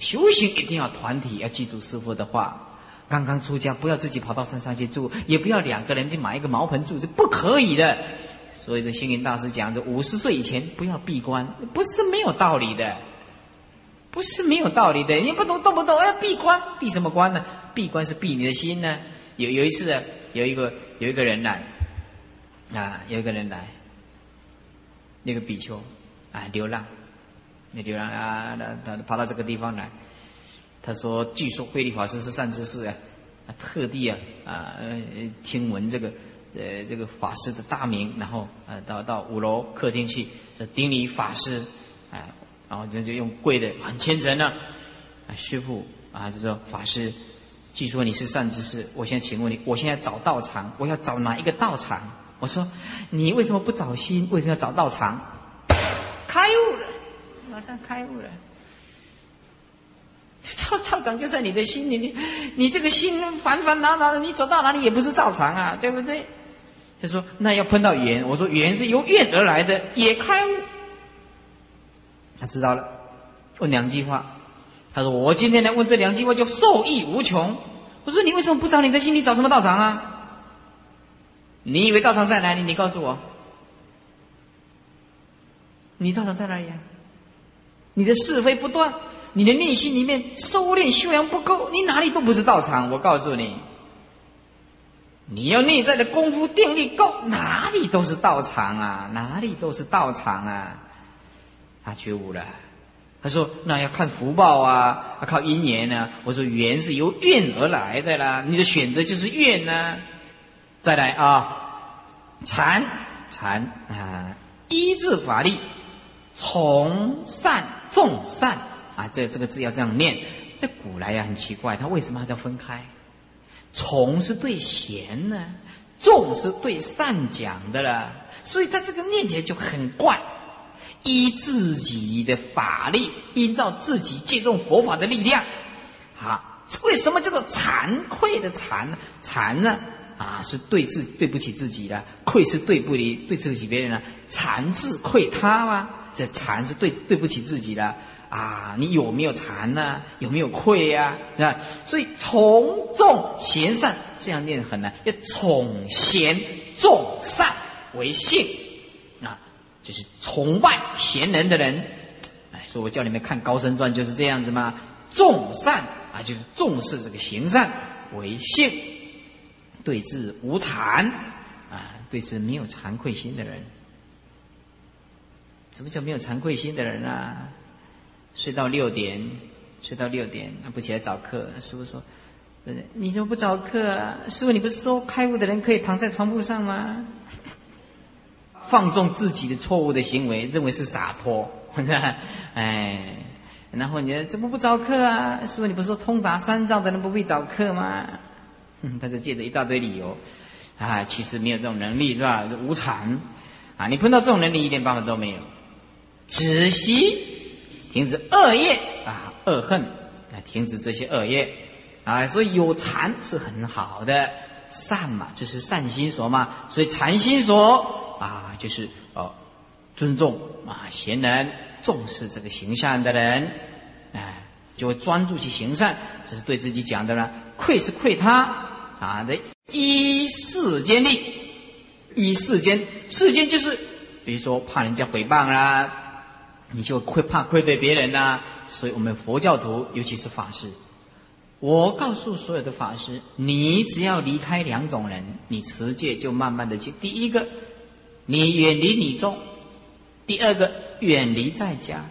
修行一定要团体，要记住师傅的话。刚刚出家，不要自己跑到山上去住，也不要两个人去买一个茅棚住，这不可以的。所以这星云大师讲，这五十岁以前不要闭关，不是没有道理的，不是没有道理的。你不懂，动不动要闭关，闭什么关呢？闭关是闭你的心呢。有有一次，有一个有一个人来，啊，有一个人来。那个比丘，啊，流浪，那就让啊，他他跑到这个地方来，他说：“据说慧律法师是善知识啊，特地啊啊听闻这个呃这个法师的大名，然后呃到到五楼客厅去，这顶礼法师，哎，然后就就用跪的很虔诚呢，啊师傅啊就说法师，据说你是善知识，我现在请问你，我现在找道场，我要找哪一个道场？”我说：“你为什么不找心？为什么要找道场？开悟了，马上开悟了。道道场就在你的心里，你你这个心烦烦恼恼的，你走到哪里也不是道场啊，对不对？”他说：“那要碰到缘。”我说：“缘是由愿而来的，也开悟。”他知道了，问两句话。他说：“我今天来问这两句话，就受益无穷。”我说：“你为什么不找你的心？里找什么道场啊？”你以为道场在哪里？你告诉我，你道场在哪里呀？你的是非不断，你的内心里面收敛修养不够，你哪里都不是道场。我告诉你，你要内在的功夫定力够，哪里都是道场啊，哪里都是道场啊。他觉悟了，他说：“那要看福报啊，要靠因缘呢。”我说：“缘是由愿而来的啦，你的选择就是愿呢。”再来啊，禅禅啊，依治法力，从善众善啊，这这个字要这样念。这古来呀很奇怪，他为什么还要分开？从是对贤呢，众是对善讲的了，所以他这个念起来就很怪。依自己的法力，依照自己借重佛法的力量，好，为什么叫做惭愧的惭呢？惭呢？啊是对自对不起自己的，愧是对不离对不起别人的，惭自愧他吗？这惭是对对不起自己的啊！你有没有惭呢？有没有愧呀？啊，所以从众贤善这样念很难，要宠贤重善为性啊，就是崇拜贤人的人。哎，说我叫你们看《高僧传》就是这样子吗？重善啊，就是重视这个行善为性。对治无惭啊，对治没有惭愧心的人，什么叫没有惭愧心的人啊？睡到六点，睡到六点，不起来早课。师傅说：“？你怎么不早课啊？师傅，你不是说开悟的人可以躺在床铺上吗？放纵自己的错误的行为，认为是洒脱，哎，然后你怎么不早课啊？师傅，你不是说通达三藏的人不必早课吗？他就借着一大堆理由，啊，其实没有这种能力，是吧？无常，啊，你碰到这种能力一点办法都没有，止息，停止恶业啊，恶恨啊，停止这些恶业。啊，所以有禅是很好的善嘛，这是善心所嘛，所以禅心所啊，就是呃尊重啊贤人，重视这个行善的人，哎，就会专注去行善，这是对自己讲的了。愧是愧他啊的依世间力，依世间，世间就是比如说怕人家诽谤啦，你就会怕愧对别人呐，所以我们佛教徒尤其是法师。我告诉所有的法师，你只要离开两种人，你持戒就慢慢的去。第一个，你远离女众；第二个，远离在家。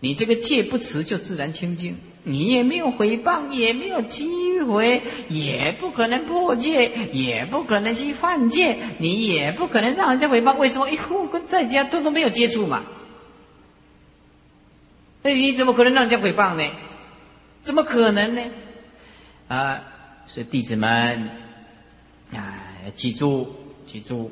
你这个戒不持，就自然清净。你也没有诽谤，也没有机会，也不可能破戒，也不可能去犯戒，你也不可能让人家诽谤。为什么？因为跟在家都都没有接触嘛。那你怎么可能让人家诽谤呢？怎么可能呢？啊，所以弟子们啊，记住，记住，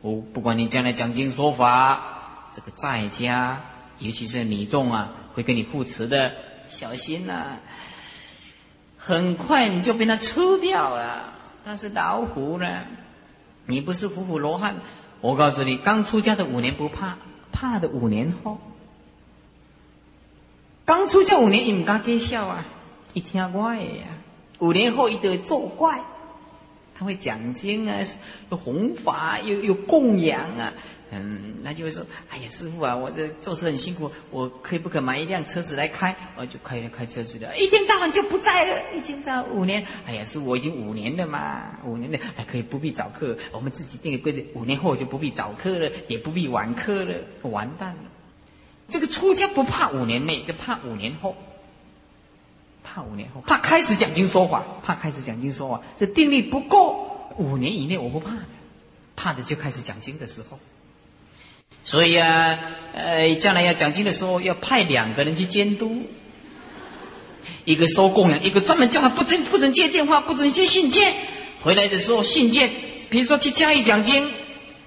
我不管你将来讲经说法，这个在家，尤其是你众啊，会跟你护持的，小心呐！很快你就被他吃掉了。他是老虎呢，你不是虎虎罗汉。我告诉你，刚出家的五年不怕，怕的五年后。刚出家五年，伊唔敢给笑啊！一听怪呀，五年后一定会作怪。他会讲经啊，有弘法，有有供养啊。嗯，那就会说：“哎呀，师傅啊，我这做事很辛苦，我可以不可买一辆车子来开？我就开开车子的，一天到晚就不在了。已经在五年，哎呀，师傅，我已经五年了嘛，五年了，还，可以不必早课。我们自己定个规则，五年后就不必早课了，也不必晚课了，完蛋了。”这个出家不怕五年内，就怕五年后。怕五年后，怕开始讲经说法，怕开始讲经说法，这定力不够。五年以内我不怕的，怕的就开始讲经的时候。所以啊，呃，将来要讲经的时候，要派两个人去监督，一个收供养，一个专门叫他不准不准接电话，不准接信件。回来的时候信件，比如说去嘉义讲经。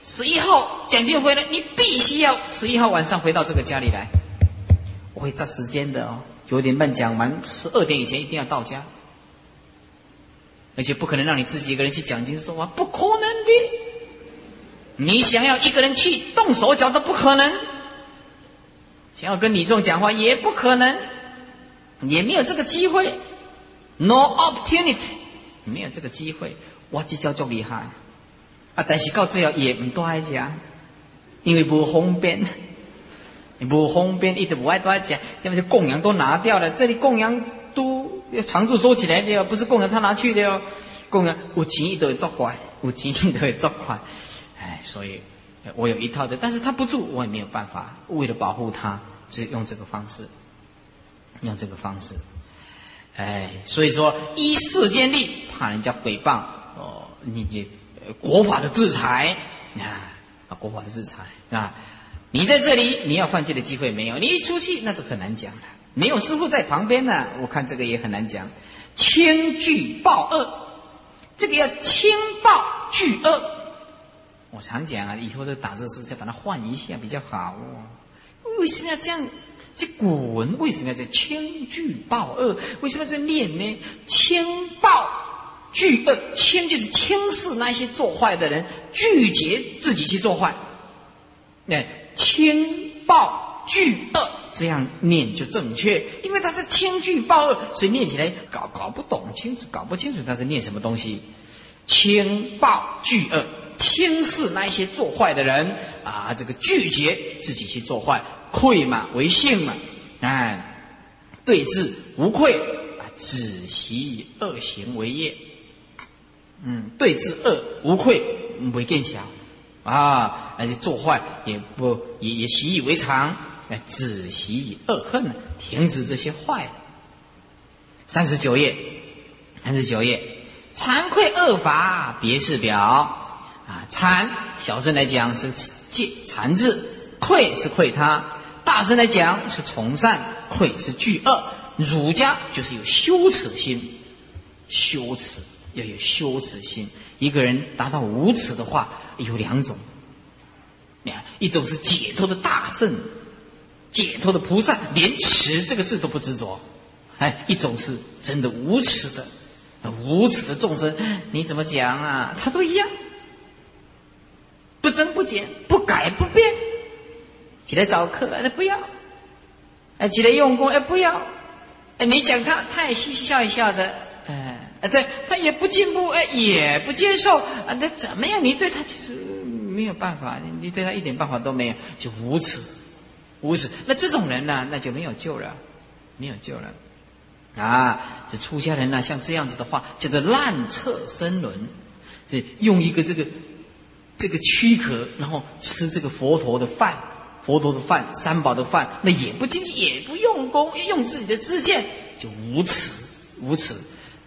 十一号讲经回来，你必须要十一号晚上回到这个家里来。我会抓时间的哦，九点半讲完，十二点以前一定要到家。而且不可能让你自己一个人去讲经说话，不可能的。你想要一个人去动手脚都不可能，想要跟李众讲话也不可能，也没有这个机会，no opportunity，没有这个机会。哇，这叫做厉害。啊！但是到最后也唔多爱讲，因为不方便，不方便，一直不爱多爱食。这边就供养都拿掉了，这里供养都要常住收起来的，不是供养他拿去的哦。供养有钱都会作怪，有钱都会作怪。所以我有一套的，但是他不住，我也没有办法。为了保护他，只用这个方式，用这个方式。哎，所以说依世间力，怕人家诽谤哦，你你。国法的制裁啊，啊，国法的制裁啊！你在这里，你要犯戒的机会没有？你一出去，那是很难讲的。没有师傅在旁边呢，我看这个也很难讲。轻惧报恶，这个要轻暴惧恶。我常讲啊，以后这打字是不是把它换一下比较好哦？为什么要这样？这古文为什么要在轻惧报恶？为什么在念呢？轻报。巨恶轻就是轻视那些做坏的人，拒绝自己去做坏。那轻暴巨恶这样念就正确，因为他是轻惧暴恶，所以念起来搞搞不懂清楚，搞不清楚他是念什么东西。轻暴巨恶，轻视那一些做坏的人啊，这个拒绝自己去做坏，愧嘛为性嘛，哎，对治无愧啊，止息恶行为业。嗯，对治恶无愧，不会变小，啊，而且做坏也不也也习以为常，哎，止习以恶恨，停止这些坏。三十九页，三十九页，惭愧恶法别是表啊，惭小声来讲是戒惭字，愧是愧他，大声来讲是从善，愧是惧恶。儒家就是有羞耻心，羞耻要有羞耻心。一个人达到无耻的话，有两种，你看，一种是解脱的大圣，解脱的菩萨，连耻这个字都不执着；哎，一种是真的无耻的，无耻的众生，你怎么讲啊？他都一样，增不减，不改不变。起来找课，哎，不要；哎，起来用功，哎，不要。哎，你讲他，他也嘻嘻笑一笑的，哎，哎，对他也不进步，哎，也不接受，啊，那怎么样？你对他就是没有办法，你对他一点办法都没有，就无耻，无耻。那这种人呢，那就没有救了，没有救了，啊，这出家人呢，像这样子的话，叫做烂彻生轮，所以用一个这个这个躯壳，然后吃这个佛陀的饭。佛陀的饭，三宝的饭，那也不精进，也不用功，用自己的自见，就无耻，无耻，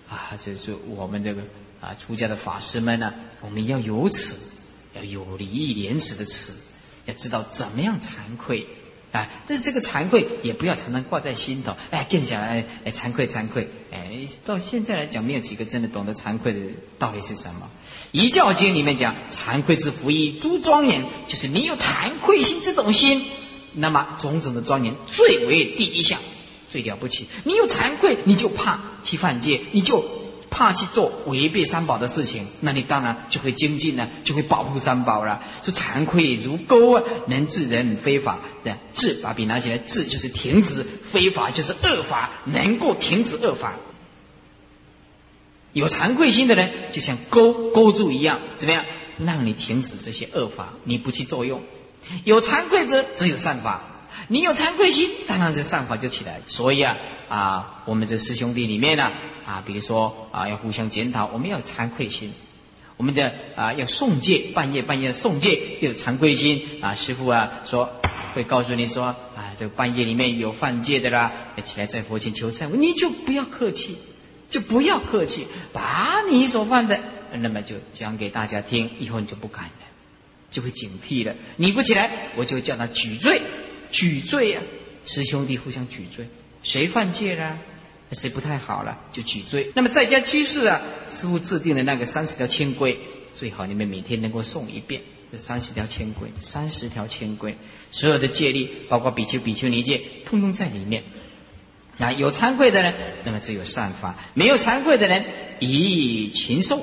啊！这是我们这个啊，出家的法师们呢，我们要有耻，要有礼义廉耻的耻，要知道怎么样惭愧。啊！但是这个惭愧也不要常常挂在心头。哎，更想哎哎，惭愧惭愧。哎，到现在来讲，没有几个真的懂得惭愧的道理是什么。一教经里面讲，惭愧之福以诸庄严，就是你有惭愧心这种心，那么种种的庄严最为第一项，最了不起。你有惭愧，你就怕去犯戒，你就。怕去做违背三宝的事情，那你当然就会精进呢，就会保护三宝了。说惭愧如钩啊，能治人非法。对，治把笔拿起来，治就是停止非法，就是恶法，能够停止恶法。有惭愧心的人，就像钩钩住一样，怎么样让你停止这些恶法？你不去作用。有惭愧者，只有善法。你有惭愧心，当然这善法就起来。所以啊啊，我们这师兄弟里面呢。啊，比如说啊，要互相检讨，我们要惭愧心；我们的啊，要诵戒，半夜半夜诵戒，要有惭愧心啊。师傅啊，说会告诉你说啊，这个半夜里面有犯戒的啦，要起来在佛前求忏悔，你就不要客气，就不要客气，把你所犯的，那么就讲给大家听，以后你就不敢了，就会警惕了。你不起来，我就叫他举罪，举罪呀，师兄弟互相举罪，谁犯戒了？谁不太好了，就举罪。那么在家居士啊，师傅制定的那个三十条千规，最好你们每天能够诵一遍。这三十条千规，三十条千规，所有的戒律，包括比丘、比丘尼戒，通通在里面。啊，有惭愧的人，那么只有善法；没有惭愧的人，以禽兽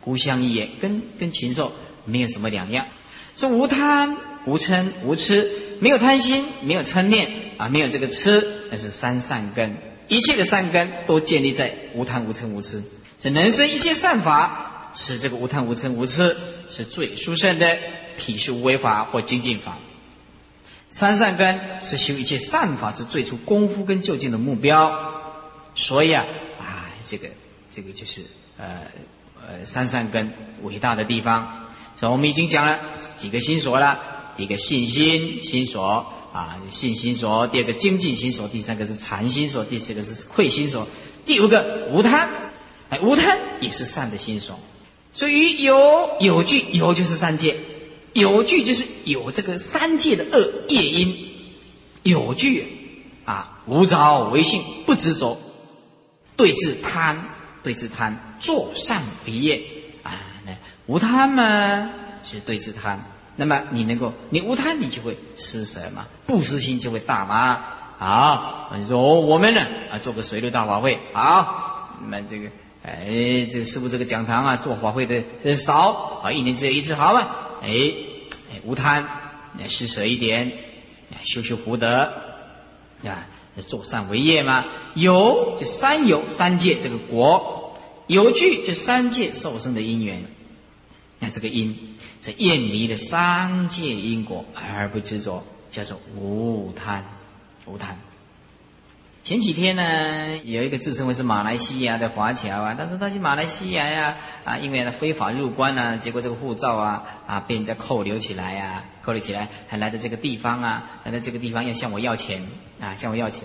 互相一眼，跟跟禽兽没有什么两样。说无贪、无嗔、无痴，没有贪心，没有嗔念啊，没有这个痴，那是三善根。一切的善根都建立在无贪无嗔无痴，这人生一切善法，是这个无贪无嗔无痴是最殊胜的体是无为法或精进法。三善根是修一切善法之最初功夫跟就近的目标。所以啊，啊，这个这个就是呃呃三善根伟大的地方。所以我们已经讲了几个心所了，一个信心心所。啊，信心所；第二个精进心所；第三个是禅心所；第四个是愧心所；第五个无贪，哎，无贪也是善的心所。所以有有句有就是三界，有句就是有这个三界的恶业因。有句啊，无着为性，不执着，对治贪，对治贪，做善为业啊。那无贪嘛，是对治贪。那么你能够，你无贪，你就会施舍嘛，不施心就会大嘛。好，你说我们呢啊，做个水陆大法会，好，那么这个，哎，这个师傅这个讲堂啊，做法会的少啊，一年只有一次，好吧，哎，哎，无贪，施舍一点，修修福德，啊，做善为业嘛。有就三有三界这个果，有具就三界受生的因缘。那这个因，这厌离的三界因果而不执着，叫做无贪，无贪。前几天呢，有一个自称为是马来西亚的华侨啊，但是他去马来西亚呀，啊，因为呢非法入关呢，结果这个护照啊啊被人家扣留起来呀，扣留起来，还来到这个地方啊，来到这个地方要向我要钱啊，向我要钱，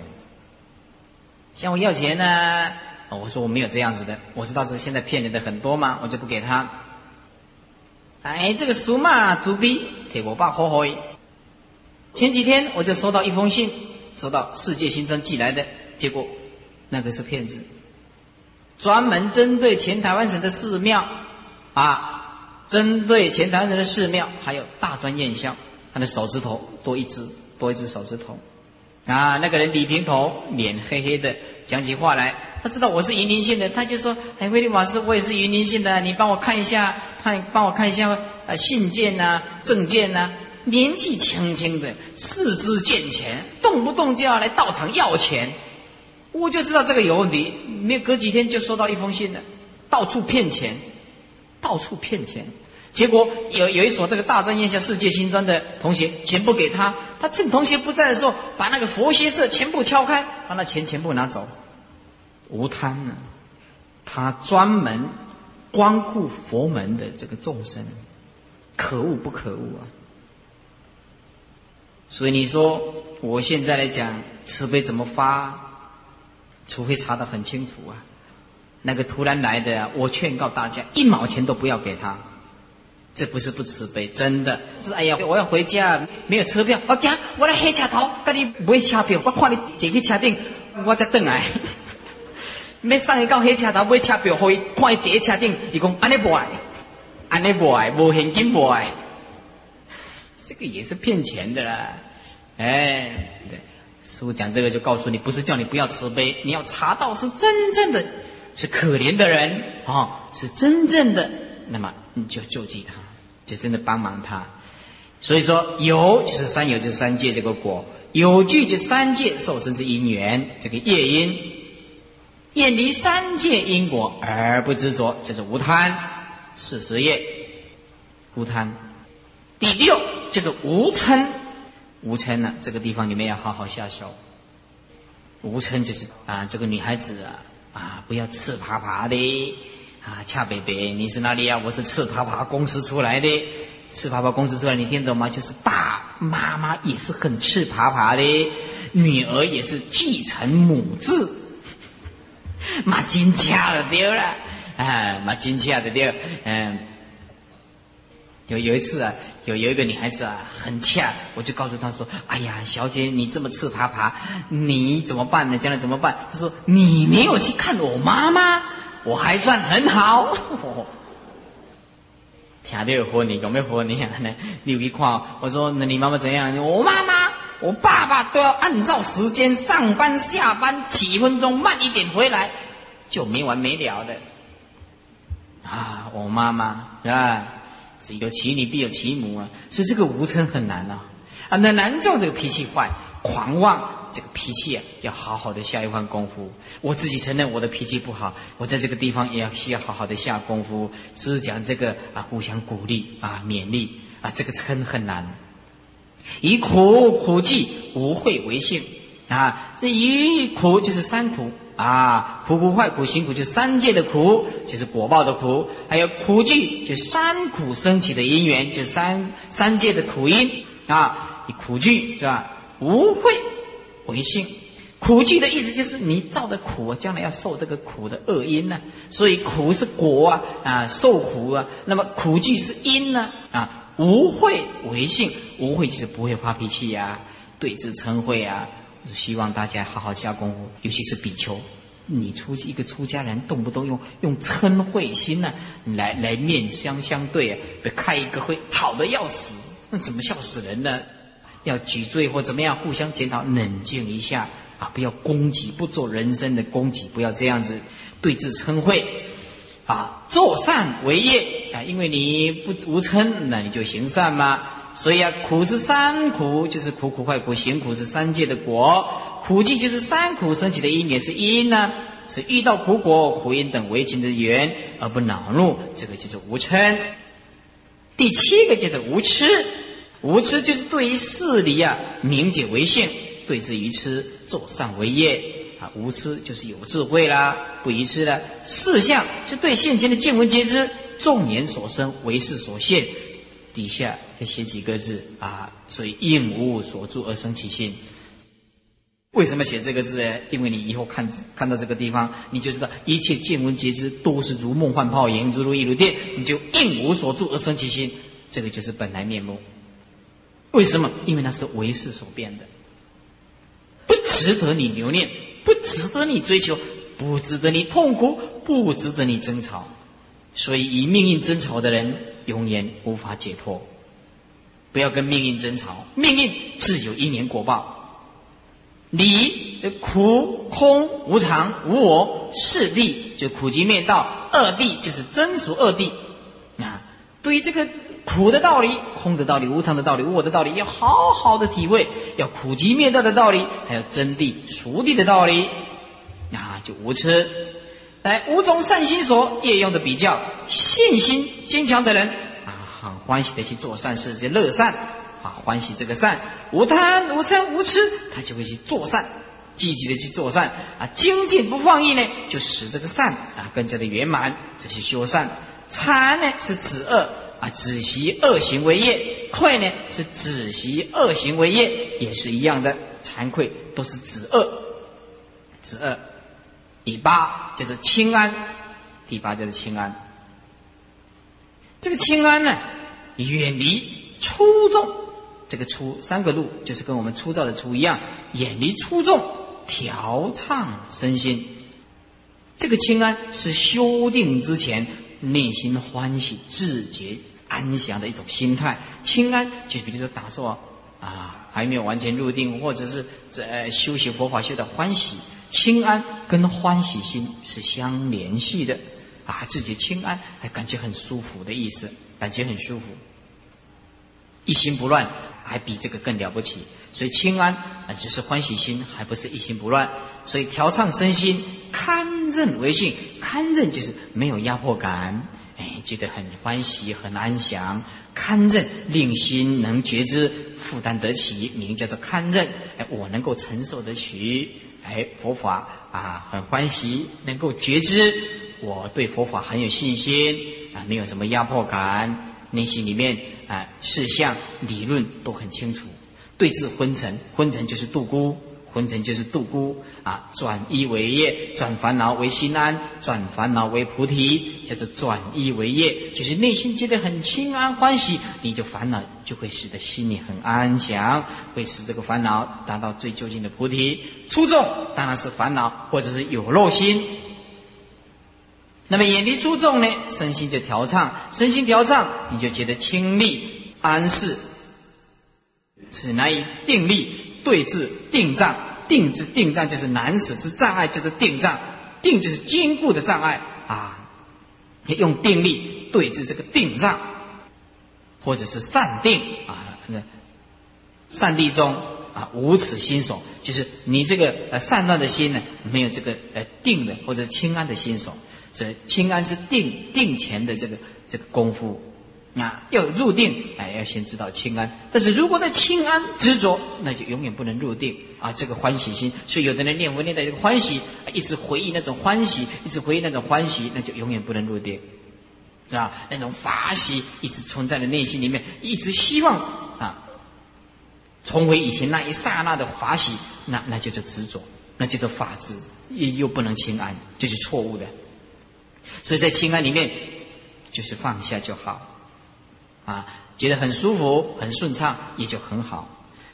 向我要钱呢，我说我没有这样子的，我知道这现在骗人的很多嘛，我就不给他。哎，这个书嘛，主笔给我爸好好。前几天我就收到一封信，收到世界新生寄来的，结果那个是骗子，专门针对全台湾省的寺庙啊，针对全台湾省的寺庙，还有大专院校，他的手指头多一只，多一只手指头。啊，那个人李平头，脸黑黑的，讲起话来，他知道我是云林县的，他就说：“哎，威利马斯，我也是云林县的，你帮我看一下，看帮我看一下啊，信件呐，证件呐。”年纪轻轻的，四肢健全，动不动就要来道场要钱，我就知道这个有问题。没隔几天就收到一封信了，到处骗钱，到处骗钱。结果有有一所这个大专院校世界新专的同学，钱不给他，他趁同学不在的时候，把那个佛学社全部敲开，把那钱全部拿走。无贪呢，他专门光顾佛门的这个众生，可恶不可恶啊！所以你说我现在来讲慈悲怎么发？除非查得很清楚啊。那个突然来的，我劝告大家一毛钱都不要给他。这不是不慈悲，真的是哎呀！我要回家，没有车票，我讲我来黑车头，跟你买车票，我看你坐去车顶，我再等来。没上一到黑车头买车票，可以看伊坐去车顶，伊讲安尼不爱，安尼不爱，无现金不爱。这个也是骗钱的啦，哎，对，师傅讲这个就告诉你，不是叫你不要慈悲，你要查到是真正的，是可怜的人啊，是真正的，那么你就救济他，就真的帮忙他。所以说有就是三有就是三界这个果，有具就三界受生之因缘，这个业因，远离三界因果而不执着，就是无贪，是十业，无贪。第六叫做无嗔，无嗔呢，这个地方你们要好好下手。无嗔就是啊，这个女孩子啊啊，不要赤爬爬的啊，恰北北，你是哪里啊？我是赤爬爬公司出来的，赤爬爬公司出来，你听懂吗？就是大妈妈也是很赤爬爬的，女儿也是继承母字，马金恰的丢了啊，马金恰的丢，嗯。有有一次啊，有有一个女孩子啊，很欠，我就告诉她说：“哎呀，小姐，你这么赤爬爬，你怎么办呢？将来怎么办？”她说：“你没有去看我妈妈，我还算很好。”听到有活你，有没有活你啊？你有一看，我说：“那你妈妈怎样？”我妈妈、我爸爸都要按照时间上班下班，几分钟慢一点回来，就没完没了的。啊，我妈妈是吧？是有其女必有其母啊，所以这个无嗔很难呐。啊，那难做这个脾气坏、狂妄，这个脾气啊，要好好的下一番功夫。我自己承认我的脾气不好，我在这个地方也要需要好好的下功夫。是讲这个啊，互相鼓励啊，勉励啊，这个嗔很难。以苦苦计无慧为性啊，这以苦就是三苦。啊，苦苦坏苦辛苦，就三界的苦，就是果报的苦；还有苦聚，就三苦升起的因缘，就三三界的苦因啊。你苦聚是吧？无慧为性，苦聚的意思就是你造的苦，将来要受这个苦的恶因呢。所以苦是果啊啊，受苦啊。那么苦聚是因呢啊。无慧为性，无慧就是不会发脾气呀，对峙嗔恚啊。希望大家好好下功夫，尤其是比丘，你出一个出家人，动不动用用嗔恚心呢，来来面相相对啊，开一个会，吵得要死，那怎么笑死人呢？要举罪或怎么样，互相检讨，冷静一下啊，不要攻击，不做人生的攻击，不要这样子对峙嗔恚啊，做善为业啊，因为你不无嗔，那你就行善嘛。所以啊，苦是三苦，就是苦苦坏苦；行苦是三界的果，苦即就是三苦升起的因也是因呢。所以遇到苦果、苦因等为情的缘而不恼怒，这个就是无嗔。第七个就是无痴，无痴就是对于事理啊明解为性，对之愚痴，作善为业啊。无痴就是有智慧啦，不愚痴的事相是对现前的见闻皆知，众言所生为事所现。底下再写几个字啊，所以应无所住而生其心。为什么写这个字呢？因为你以后看看到这个地方，你就知道一切见闻皆知都是如梦幻泡影，如如一如电，你就应无所住而生其心，这个就是本来面目。为什么？因为那是为事所变的，不值得你留念，不值得你追求，不值得你痛苦，不值得你争吵。所以以命运争吵的人，永远无法解脱。不要跟命运争吵，命运自有因缘果报。离苦空无常无我四谛就苦集灭道二谛就是真俗二谛啊。对于这个苦的道理、空的道理、无常的道理、无我的道理，要好好的体会；要苦集灭道的道理，还有真谛、熟谛的道理啊，就无痴。来五种善心所业用的比较，信心坚强的人啊，很欢喜的去做善事，这乐善。啊，欢喜这个善，无贪无嗔无痴，他就会去做善，积极的去做善啊，精进不放逸呢，就使这个善啊更加的圆满。这是修善，惭呢是止恶啊，止习恶行为业；愧呢是止习恶行为业，也是一样的，惭愧都是止恶，止恶。第八就是清安，第八就是清安。这个清安呢，远离粗重。这个粗三个路，就是跟我们粗糙的粗一样，远离粗重，调畅身心。这个清安是修定之前内心欢喜、自觉、安详的一种心态。清安就是比如说打坐啊，还没有完全入定，或者是在修习佛法修的欢喜。清安跟欢喜心是相联系的啊，自己清安还感觉很舒服的意思，感觉很舒服，一心不乱。还比这个更了不起，所以清安啊，只是欢喜心，还不是一心不乱。所以调畅身心，堪任为性，堪任就是没有压迫感，哎，觉得很欢喜，很安详。堪任令心能觉知，负担得起，名叫做堪任。哎，我能够承受得起，哎，佛法啊，很欢喜，能够觉知，我对佛法很有信心啊，没有什么压迫感。内心里面啊，事项理论都很清楚。对治昏沉，昏沉就是度孤，昏沉就是度孤啊。转一为业，转烦恼为心安，转烦恼为菩提，叫做转一为业，就是内心觉得很清安欢喜，你就烦恼就会使得心里很安详，会使这个烦恼达到最究竟的菩提。出众当然是烦恼或者是有漏心。那么眼离出众呢，身心就调畅，身心调畅，你就觉得清利安适。此乃以定力对治定障，定之定障就是难使之障碍，叫做定障。定就是坚固的障碍啊，用定力对治这个定障，或者是善定啊，善地中啊无此心所，就是你这个呃善乱的心呢，没有这个呃定的或者清安的心所。以清安是定定前的这个这个功夫啊，要入定哎，要先知道清安。但是如果在清安执着，那就永远不能入定啊。这个欢喜心，所以有的人念佛念的这个欢喜，一直回忆那种欢喜，一直回忆那种欢喜，那就永远不能入定，是吧？那种法喜一直存在的内心里面，一直希望啊，重回以前那一刹那的法喜，那那就叫执着，那叫做法执，又又不能清安，就是错误的。所以在清安里面，就是放下就好，啊，觉得很舒服、很顺畅，也就很好。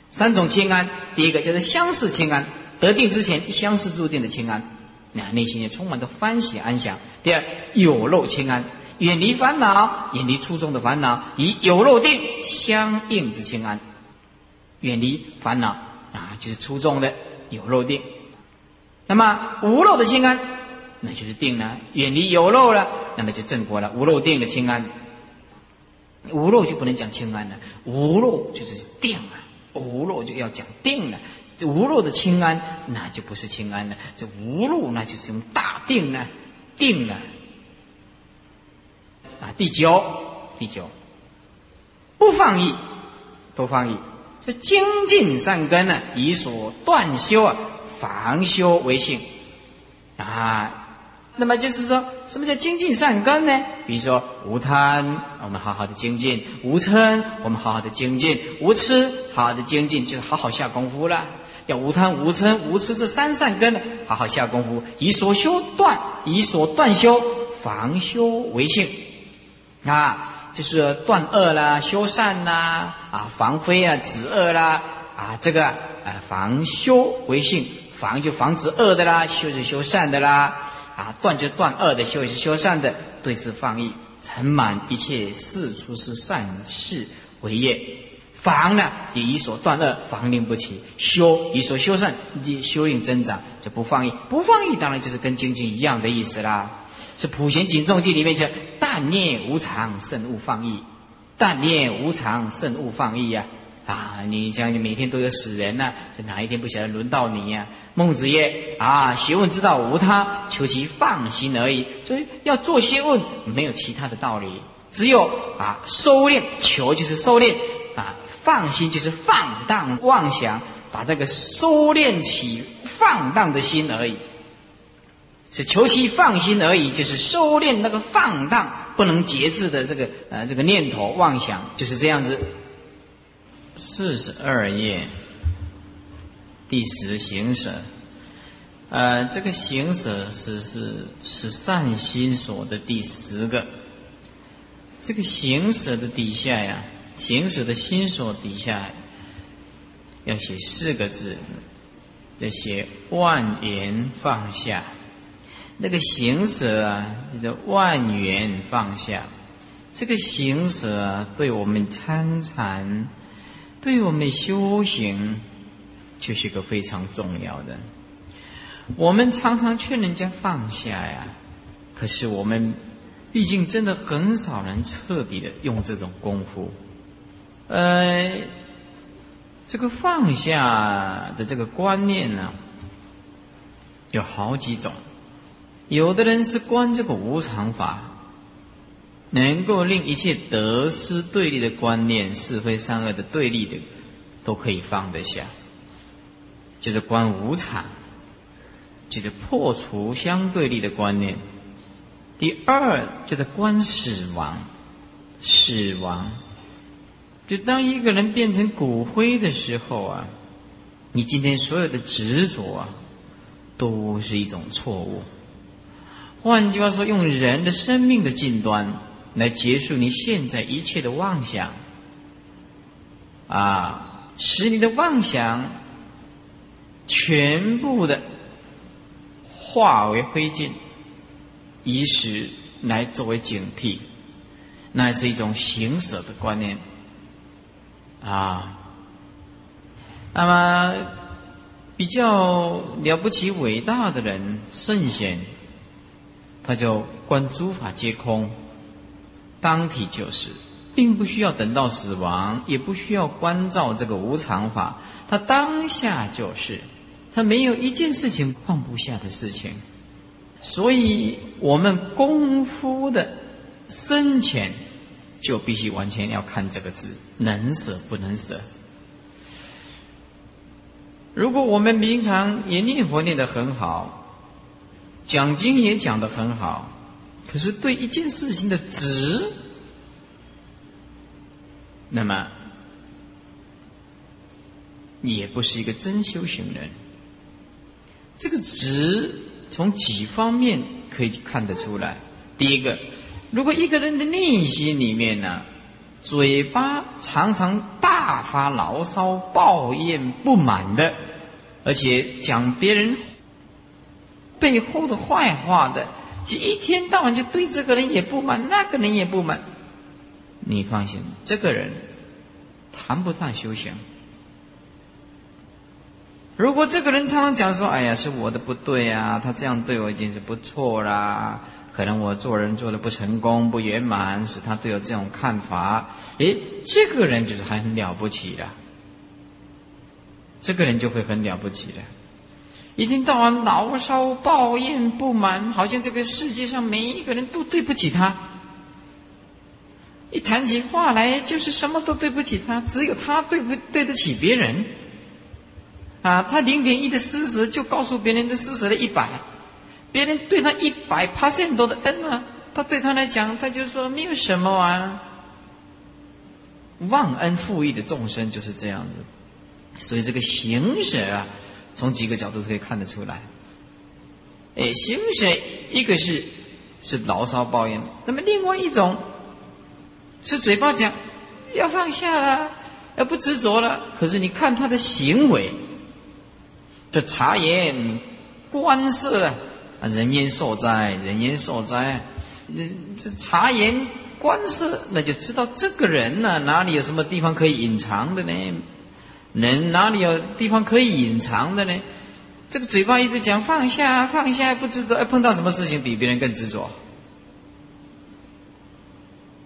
三种清安，第一个就是相似清安，得定之前相似入定的清安，那内心也充满着欢喜安详。第二有漏清安，远离烦恼，远离初中的烦恼，以有漏定相应之清安，远离烦恼啊，就是初中的有漏定。那么无漏的清安。那就是定了，远离有漏了，那么就正果了。无漏定的清安，无漏就不能讲清安了，无漏就是定了，无漏就要讲定了。这无漏的清安，那就不是清安了，这无漏那就是用大定了，定了。啊，第九，第九，不放逸，不放逸，这精进善根呢，以所断修啊，防修为性啊。那么就是说，什么叫精进善根呢？比如说无贪，我们好好的精进；无嗔，我们好好的精进；无痴，好好的精进，就是好好下功夫了。要无贪、无嗔、无痴这三善根，好好下功夫，以所修断，以所断修，防修为性。啊，就是断恶啦，修善啦，啊，防非啊，止恶啦，啊，这个啊，防修为性，防就防止恶的啦，修就修善的啦，啊，断就断恶的，修是修善的，对之放逸，尘满一切事出是善事为业。防呢，也以所断恶，防令不起；修以所修善，以修令增长，就不放逸。不放逸，当然就是跟精进一样的意思啦。是普贤警重记里面讲：但念无常，慎勿放逸；但念无常，慎勿放逸呀！啊你像你每天都有死人呐，这哪一天不晓得轮到你呀？孟子曰：啊，学问之道无他，求其放心而已。所以要做学问，没有其他的道理，只有啊，收敛。求就是收敛啊，放心就是放荡妄想，把这个收敛起放荡的心而已。是求其放心而已，就是收敛那个放荡不能节制的这个呃这个念头妄想，就是这样子。四十二页第十行舍，呃，这个行舍是是是善心所的第十个。这个行舍的底下呀，行舍的心所底下要写四个字，要写万缘放下。那个行舍啊，你的万缘放下，这个行舍啊，对我们参禅，对我们修行，就是个非常重要的。我们常常劝人家放下呀，可是我们毕竟真的很少人彻底的用这种功夫。呃，这个放下的这个观念呢，有好几种。有的人是观这个无常法，能够令一切得失对立的观念、是非善恶的对立的，都可以放得下，就是观无常，就是破除相对立的观念。第二就是观死亡，死亡，就当一个人变成骨灰的时候啊，你今天所有的执着啊，都是一种错误。换句话说，用人的生命的近端来结束你现在一切的妄想，啊，使你的妄想全部的化为灰烬，以使来作为警惕，那是一种行舍的观念，啊，那么比较了不起伟大的人圣贤。他就观诸法皆空，当体就是，并不需要等到死亡，也不需要关照这个无常法，他当下就是，他没有一件事情放不下的事情，所以我们功夫的深浅，就必须完全要看这个字，能舍不能舍。如果我们平常也念佛念得很好。讲经也讲得很好，可是对一件事情的值，那么也不是一个真修行人。这个值从几方面可以看得出来。第一个，如果一个人的内心里面呢，嘴巴常常大发牢骚、抱怨、不满的，而且讲别人。背后的坏话的，就一天到晚就对这个人也不满，那个人也不满。你放心，这个人谈不上修行。如果这个人常常讲说：“哎呀，是我的不对啊，他这样对我已经是不错啦。可能我做人做的不成功、不圆满，使他都有这种看法。”诶，这个人就是很了不起的，这个人就会很了不起的。一天到晚牢骚、抱怨、不满，好像这个世界上每一个人都对不起他。一谈起话来，就是什么都对不起他，只有他对不对得起别人。啊，他零点一的施舍，就告诉别人的施舍了一百，别人对他一百 percent 多的恩啊，他对他来讲，他就说没有什么啊。忘恩负义的众生就是这样子。所以这个行舍啊，从几个角度可以看得出来。哎，行舍一个是是牢骚抱怨，那么另外一种是嘴巴讲要放下了，要不执着了。可是你看他的行为，的察言观色啊，人言受灾，人言受灾。这这察言观色，那就知道这个人呢，哪里有什么地方可以隐藏的呢？人哪里有地方可以隐藏的呢？这个嘴巴一直讲放下放下不执着，哎，碰到什么事情比别人更执着？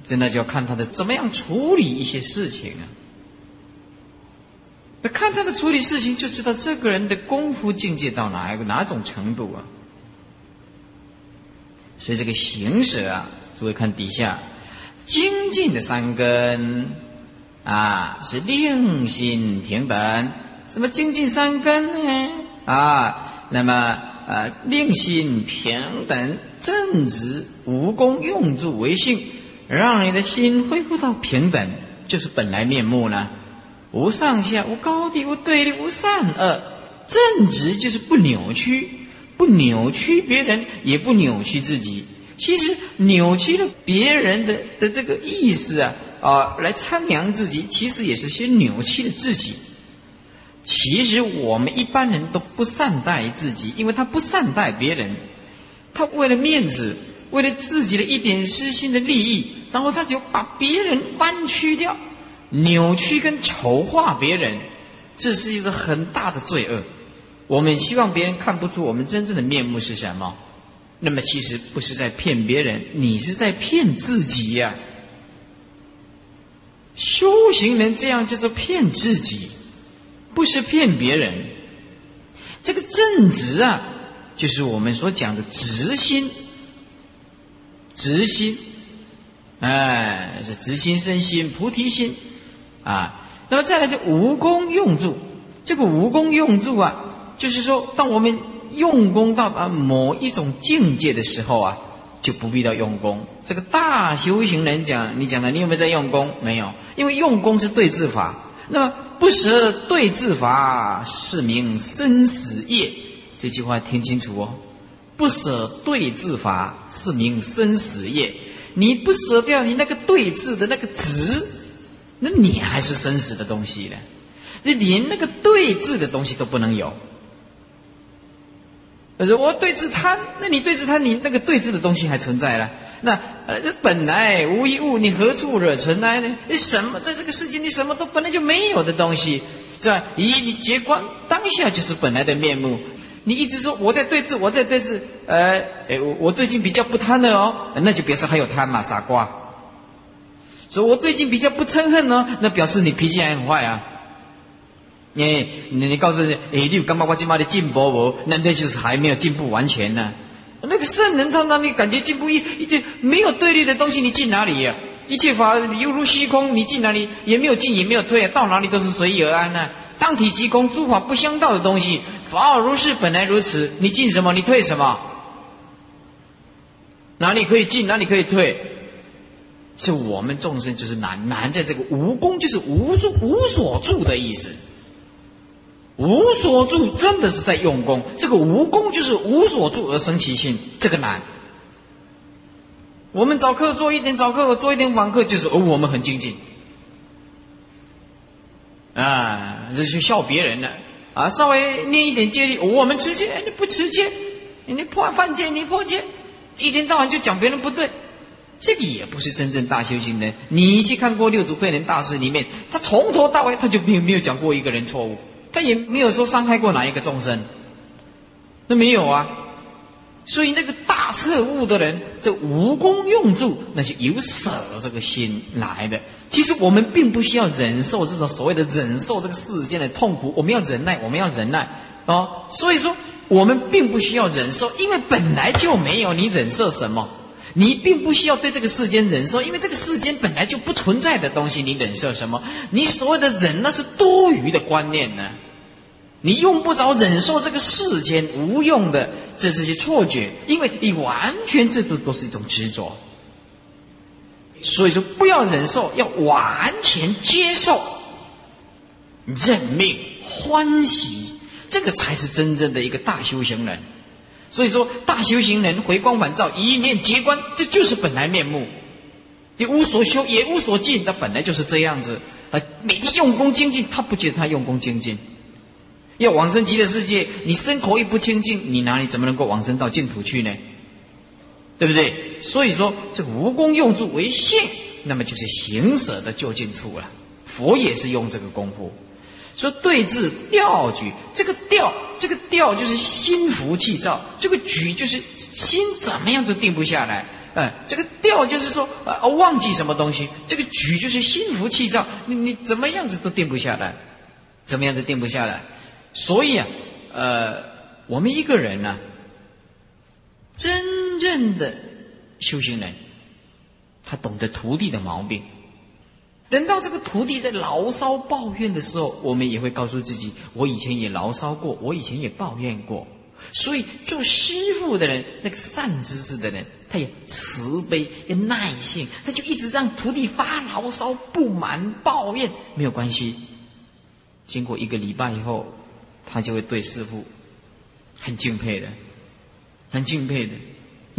真的就要看他的怎么样处理一些事情啊。那看他的处理事情，就知道这个人的功夫境界到哪一个哪种程度啊。所以这个行舍啊，诸位看底下精进的三根啊，是令心平等。什么精进三根呢？啊，那么呃，令心平等正直无功用助为性，让你的心恢复到平等，就是本来面目呢。无上下，无高低，无对立，无善恶，正直就是不扭曲。不扭曲别人，也不扭曲自己。其实扭曲了别人的的这个意思啊啊，来参扬自己，其实也是先扭曲了自己。其实我们一般人都不善待自己，因为他不善待别人，他为了面子，为了自己的一点私心的利益，然后他就把别人弯曲掉、扭曲跟丑化别人，这是一个很大的罪恶。我们希望别人看不出我们真正的面目是什么，那么其实不是在骗别人，你是在骗自己呀。修行人这样叫做骗自己，不是骗别人。这个正直啊，就是我们所讲的直心，直心，哎，是直心生心，菩提心啊。那么再来就无功用助，这个无功用助啊。就是说，当我们用功到达某一种境界的时候啊，就不必到用功。这个大修行人讲，你讲的，你有没有在用功？没有，因为用功是对治法。那么不舍对治法，是名生死业。这句话听清楚哦，不舍对治法，是名生死业。你不舍掉你那个对治的那个执，那你还是生死的东西呢？你连那个对治的东西都不能有。我说：“我对治贪，那你对治贪，你那个对治的东西还存在了。那呃，这本来无一物，你何处惹尘埃呢？你什么在这个世界，你什么都本来就没有的东西，是吧？咦你结观当下就是本来的面目。你一直说我在对峙，我在对峙，呃，哎，我我最近比较不贪了哦，那就表示还有贪嘛，傻瓜。说我最近比较不嗔恨哦，那表示你脾气还很坏啊。”你，你你告诉你，哎，你有干嘛？我今嘛的进步不？那那就是还没有进步完全呢。那个圣人他那里感觉进步一一切没有对立的东西，你进哪里呀？一切法犹如虚空，你进哪里也没有进也没有退，到哪里都是随意而安呢。当体即空，诸法不相道的东西，法尔如是，本来如此。你进什么？你退什么？哪里可以进？哪里可以退？是我们众生就是难难在这个无功，就是无住无所住的意思。无所住，真的是在用功。这个无功就是无所住而生其心，这个难。我们早课做一点早课，做一点晚课，就是哦，我们很精进。啊，这就笑别人了。啊，稍微念一点戒律，我们持戒，你不持戒，你破犯戒，你破戒，一天到晚就讲别人不对，这个也不是真正大修行人。你去看过六祖慧能大师里面，他从头到尾他就没有没有讲过一个人错误。他也没有说伤害过哪一个众生，那没有啊。所以那个大彻悟的人，这无功用助，那是由舍这个心来的。其实我们并不需要忍受这种所谓的忍受这个世间的痛苦，我们要忍耐，我们要忍耐啊。所以说，我们并不需要忍受，因为本来就没有，你忍受什么？你并不需要对这个世间忍受，因为这个世间本来就不存在的东西，你忍受什么？你所谓的忍，那是多余的观念呢。你用不着忍受这个世间无用的这这些错觉，因为你完全这都都是一种执着。所以说，不要忍受，要完全接受，认命欢喜，这个才是真正的一个大修行人。所以说，大修行人回光返照，一念结观，这就是本来面目。你无所修，也无所尽，他本来就是这样子。啊，每天用功精进，他不觉得他用功精进。要往生极乐世界，你身口意不清净，你哪里怎么能够往生到净土去呢？对不对？所以说，这个无功用处为性，那么就是行舍的就近处了。佛也是用这个功夫。说对峙调举，这个调，这个调就是心浮气躁；这个举就是心怎么样都定不下来。哎，这个调就是说啊，忘记什么东西；这个举就是心浮气躁，你你怎么样子都定不下来，怎么样子定不下来？所以啊，呃，我们一个人呢，真正的修行人，他懂得徒弟的毛病。等到这个徒弟在牢骚抱怨的时候，我们也会告诉自己：我以前也牢骚过，我以前也抱怨过。所以做师傅的人，那个善知识的人，他有慈悲、有耐性，他就一直让徒弟发牢骚、不满、抱怨，没有关系。经过一个礼拜以后，他就会对师傅很敬佩的，很敬佩的。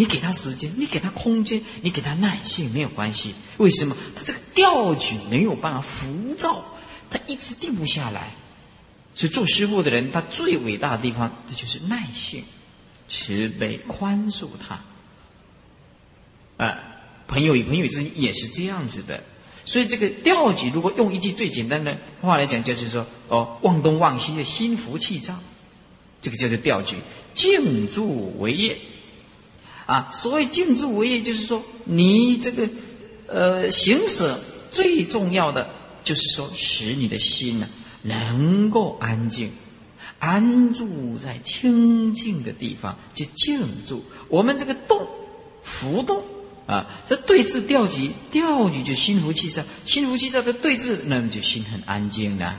你给他时间，你给他空间，你给他耐性，没有关系。为什么？他这个调举没有办法浮躁，他一直定不下来。所以做师傅的人，他最伟大的地方，这就是耐性、慈悲、宽恕他。啊，朋友与朋友之间也是这样子的。所以这个调举，如果用一句最简单的话来讲，就是说：哦，忘东忘西的心浮气躁，这个叫做调举。静住为业。啊，所谓静住为业，就是说你这个呃行舍最重要的，就是说使你的心呢能够安静，安住在清净的地方，就静住。我们这个动浮动啊，这对峙调举，调举就心浮气躁，心浮气躁的对峙，那么就心很安静了。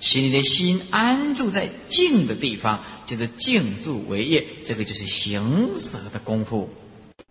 使你的心安住在静的地方，就是静住为业，这个就是行舍的功夫。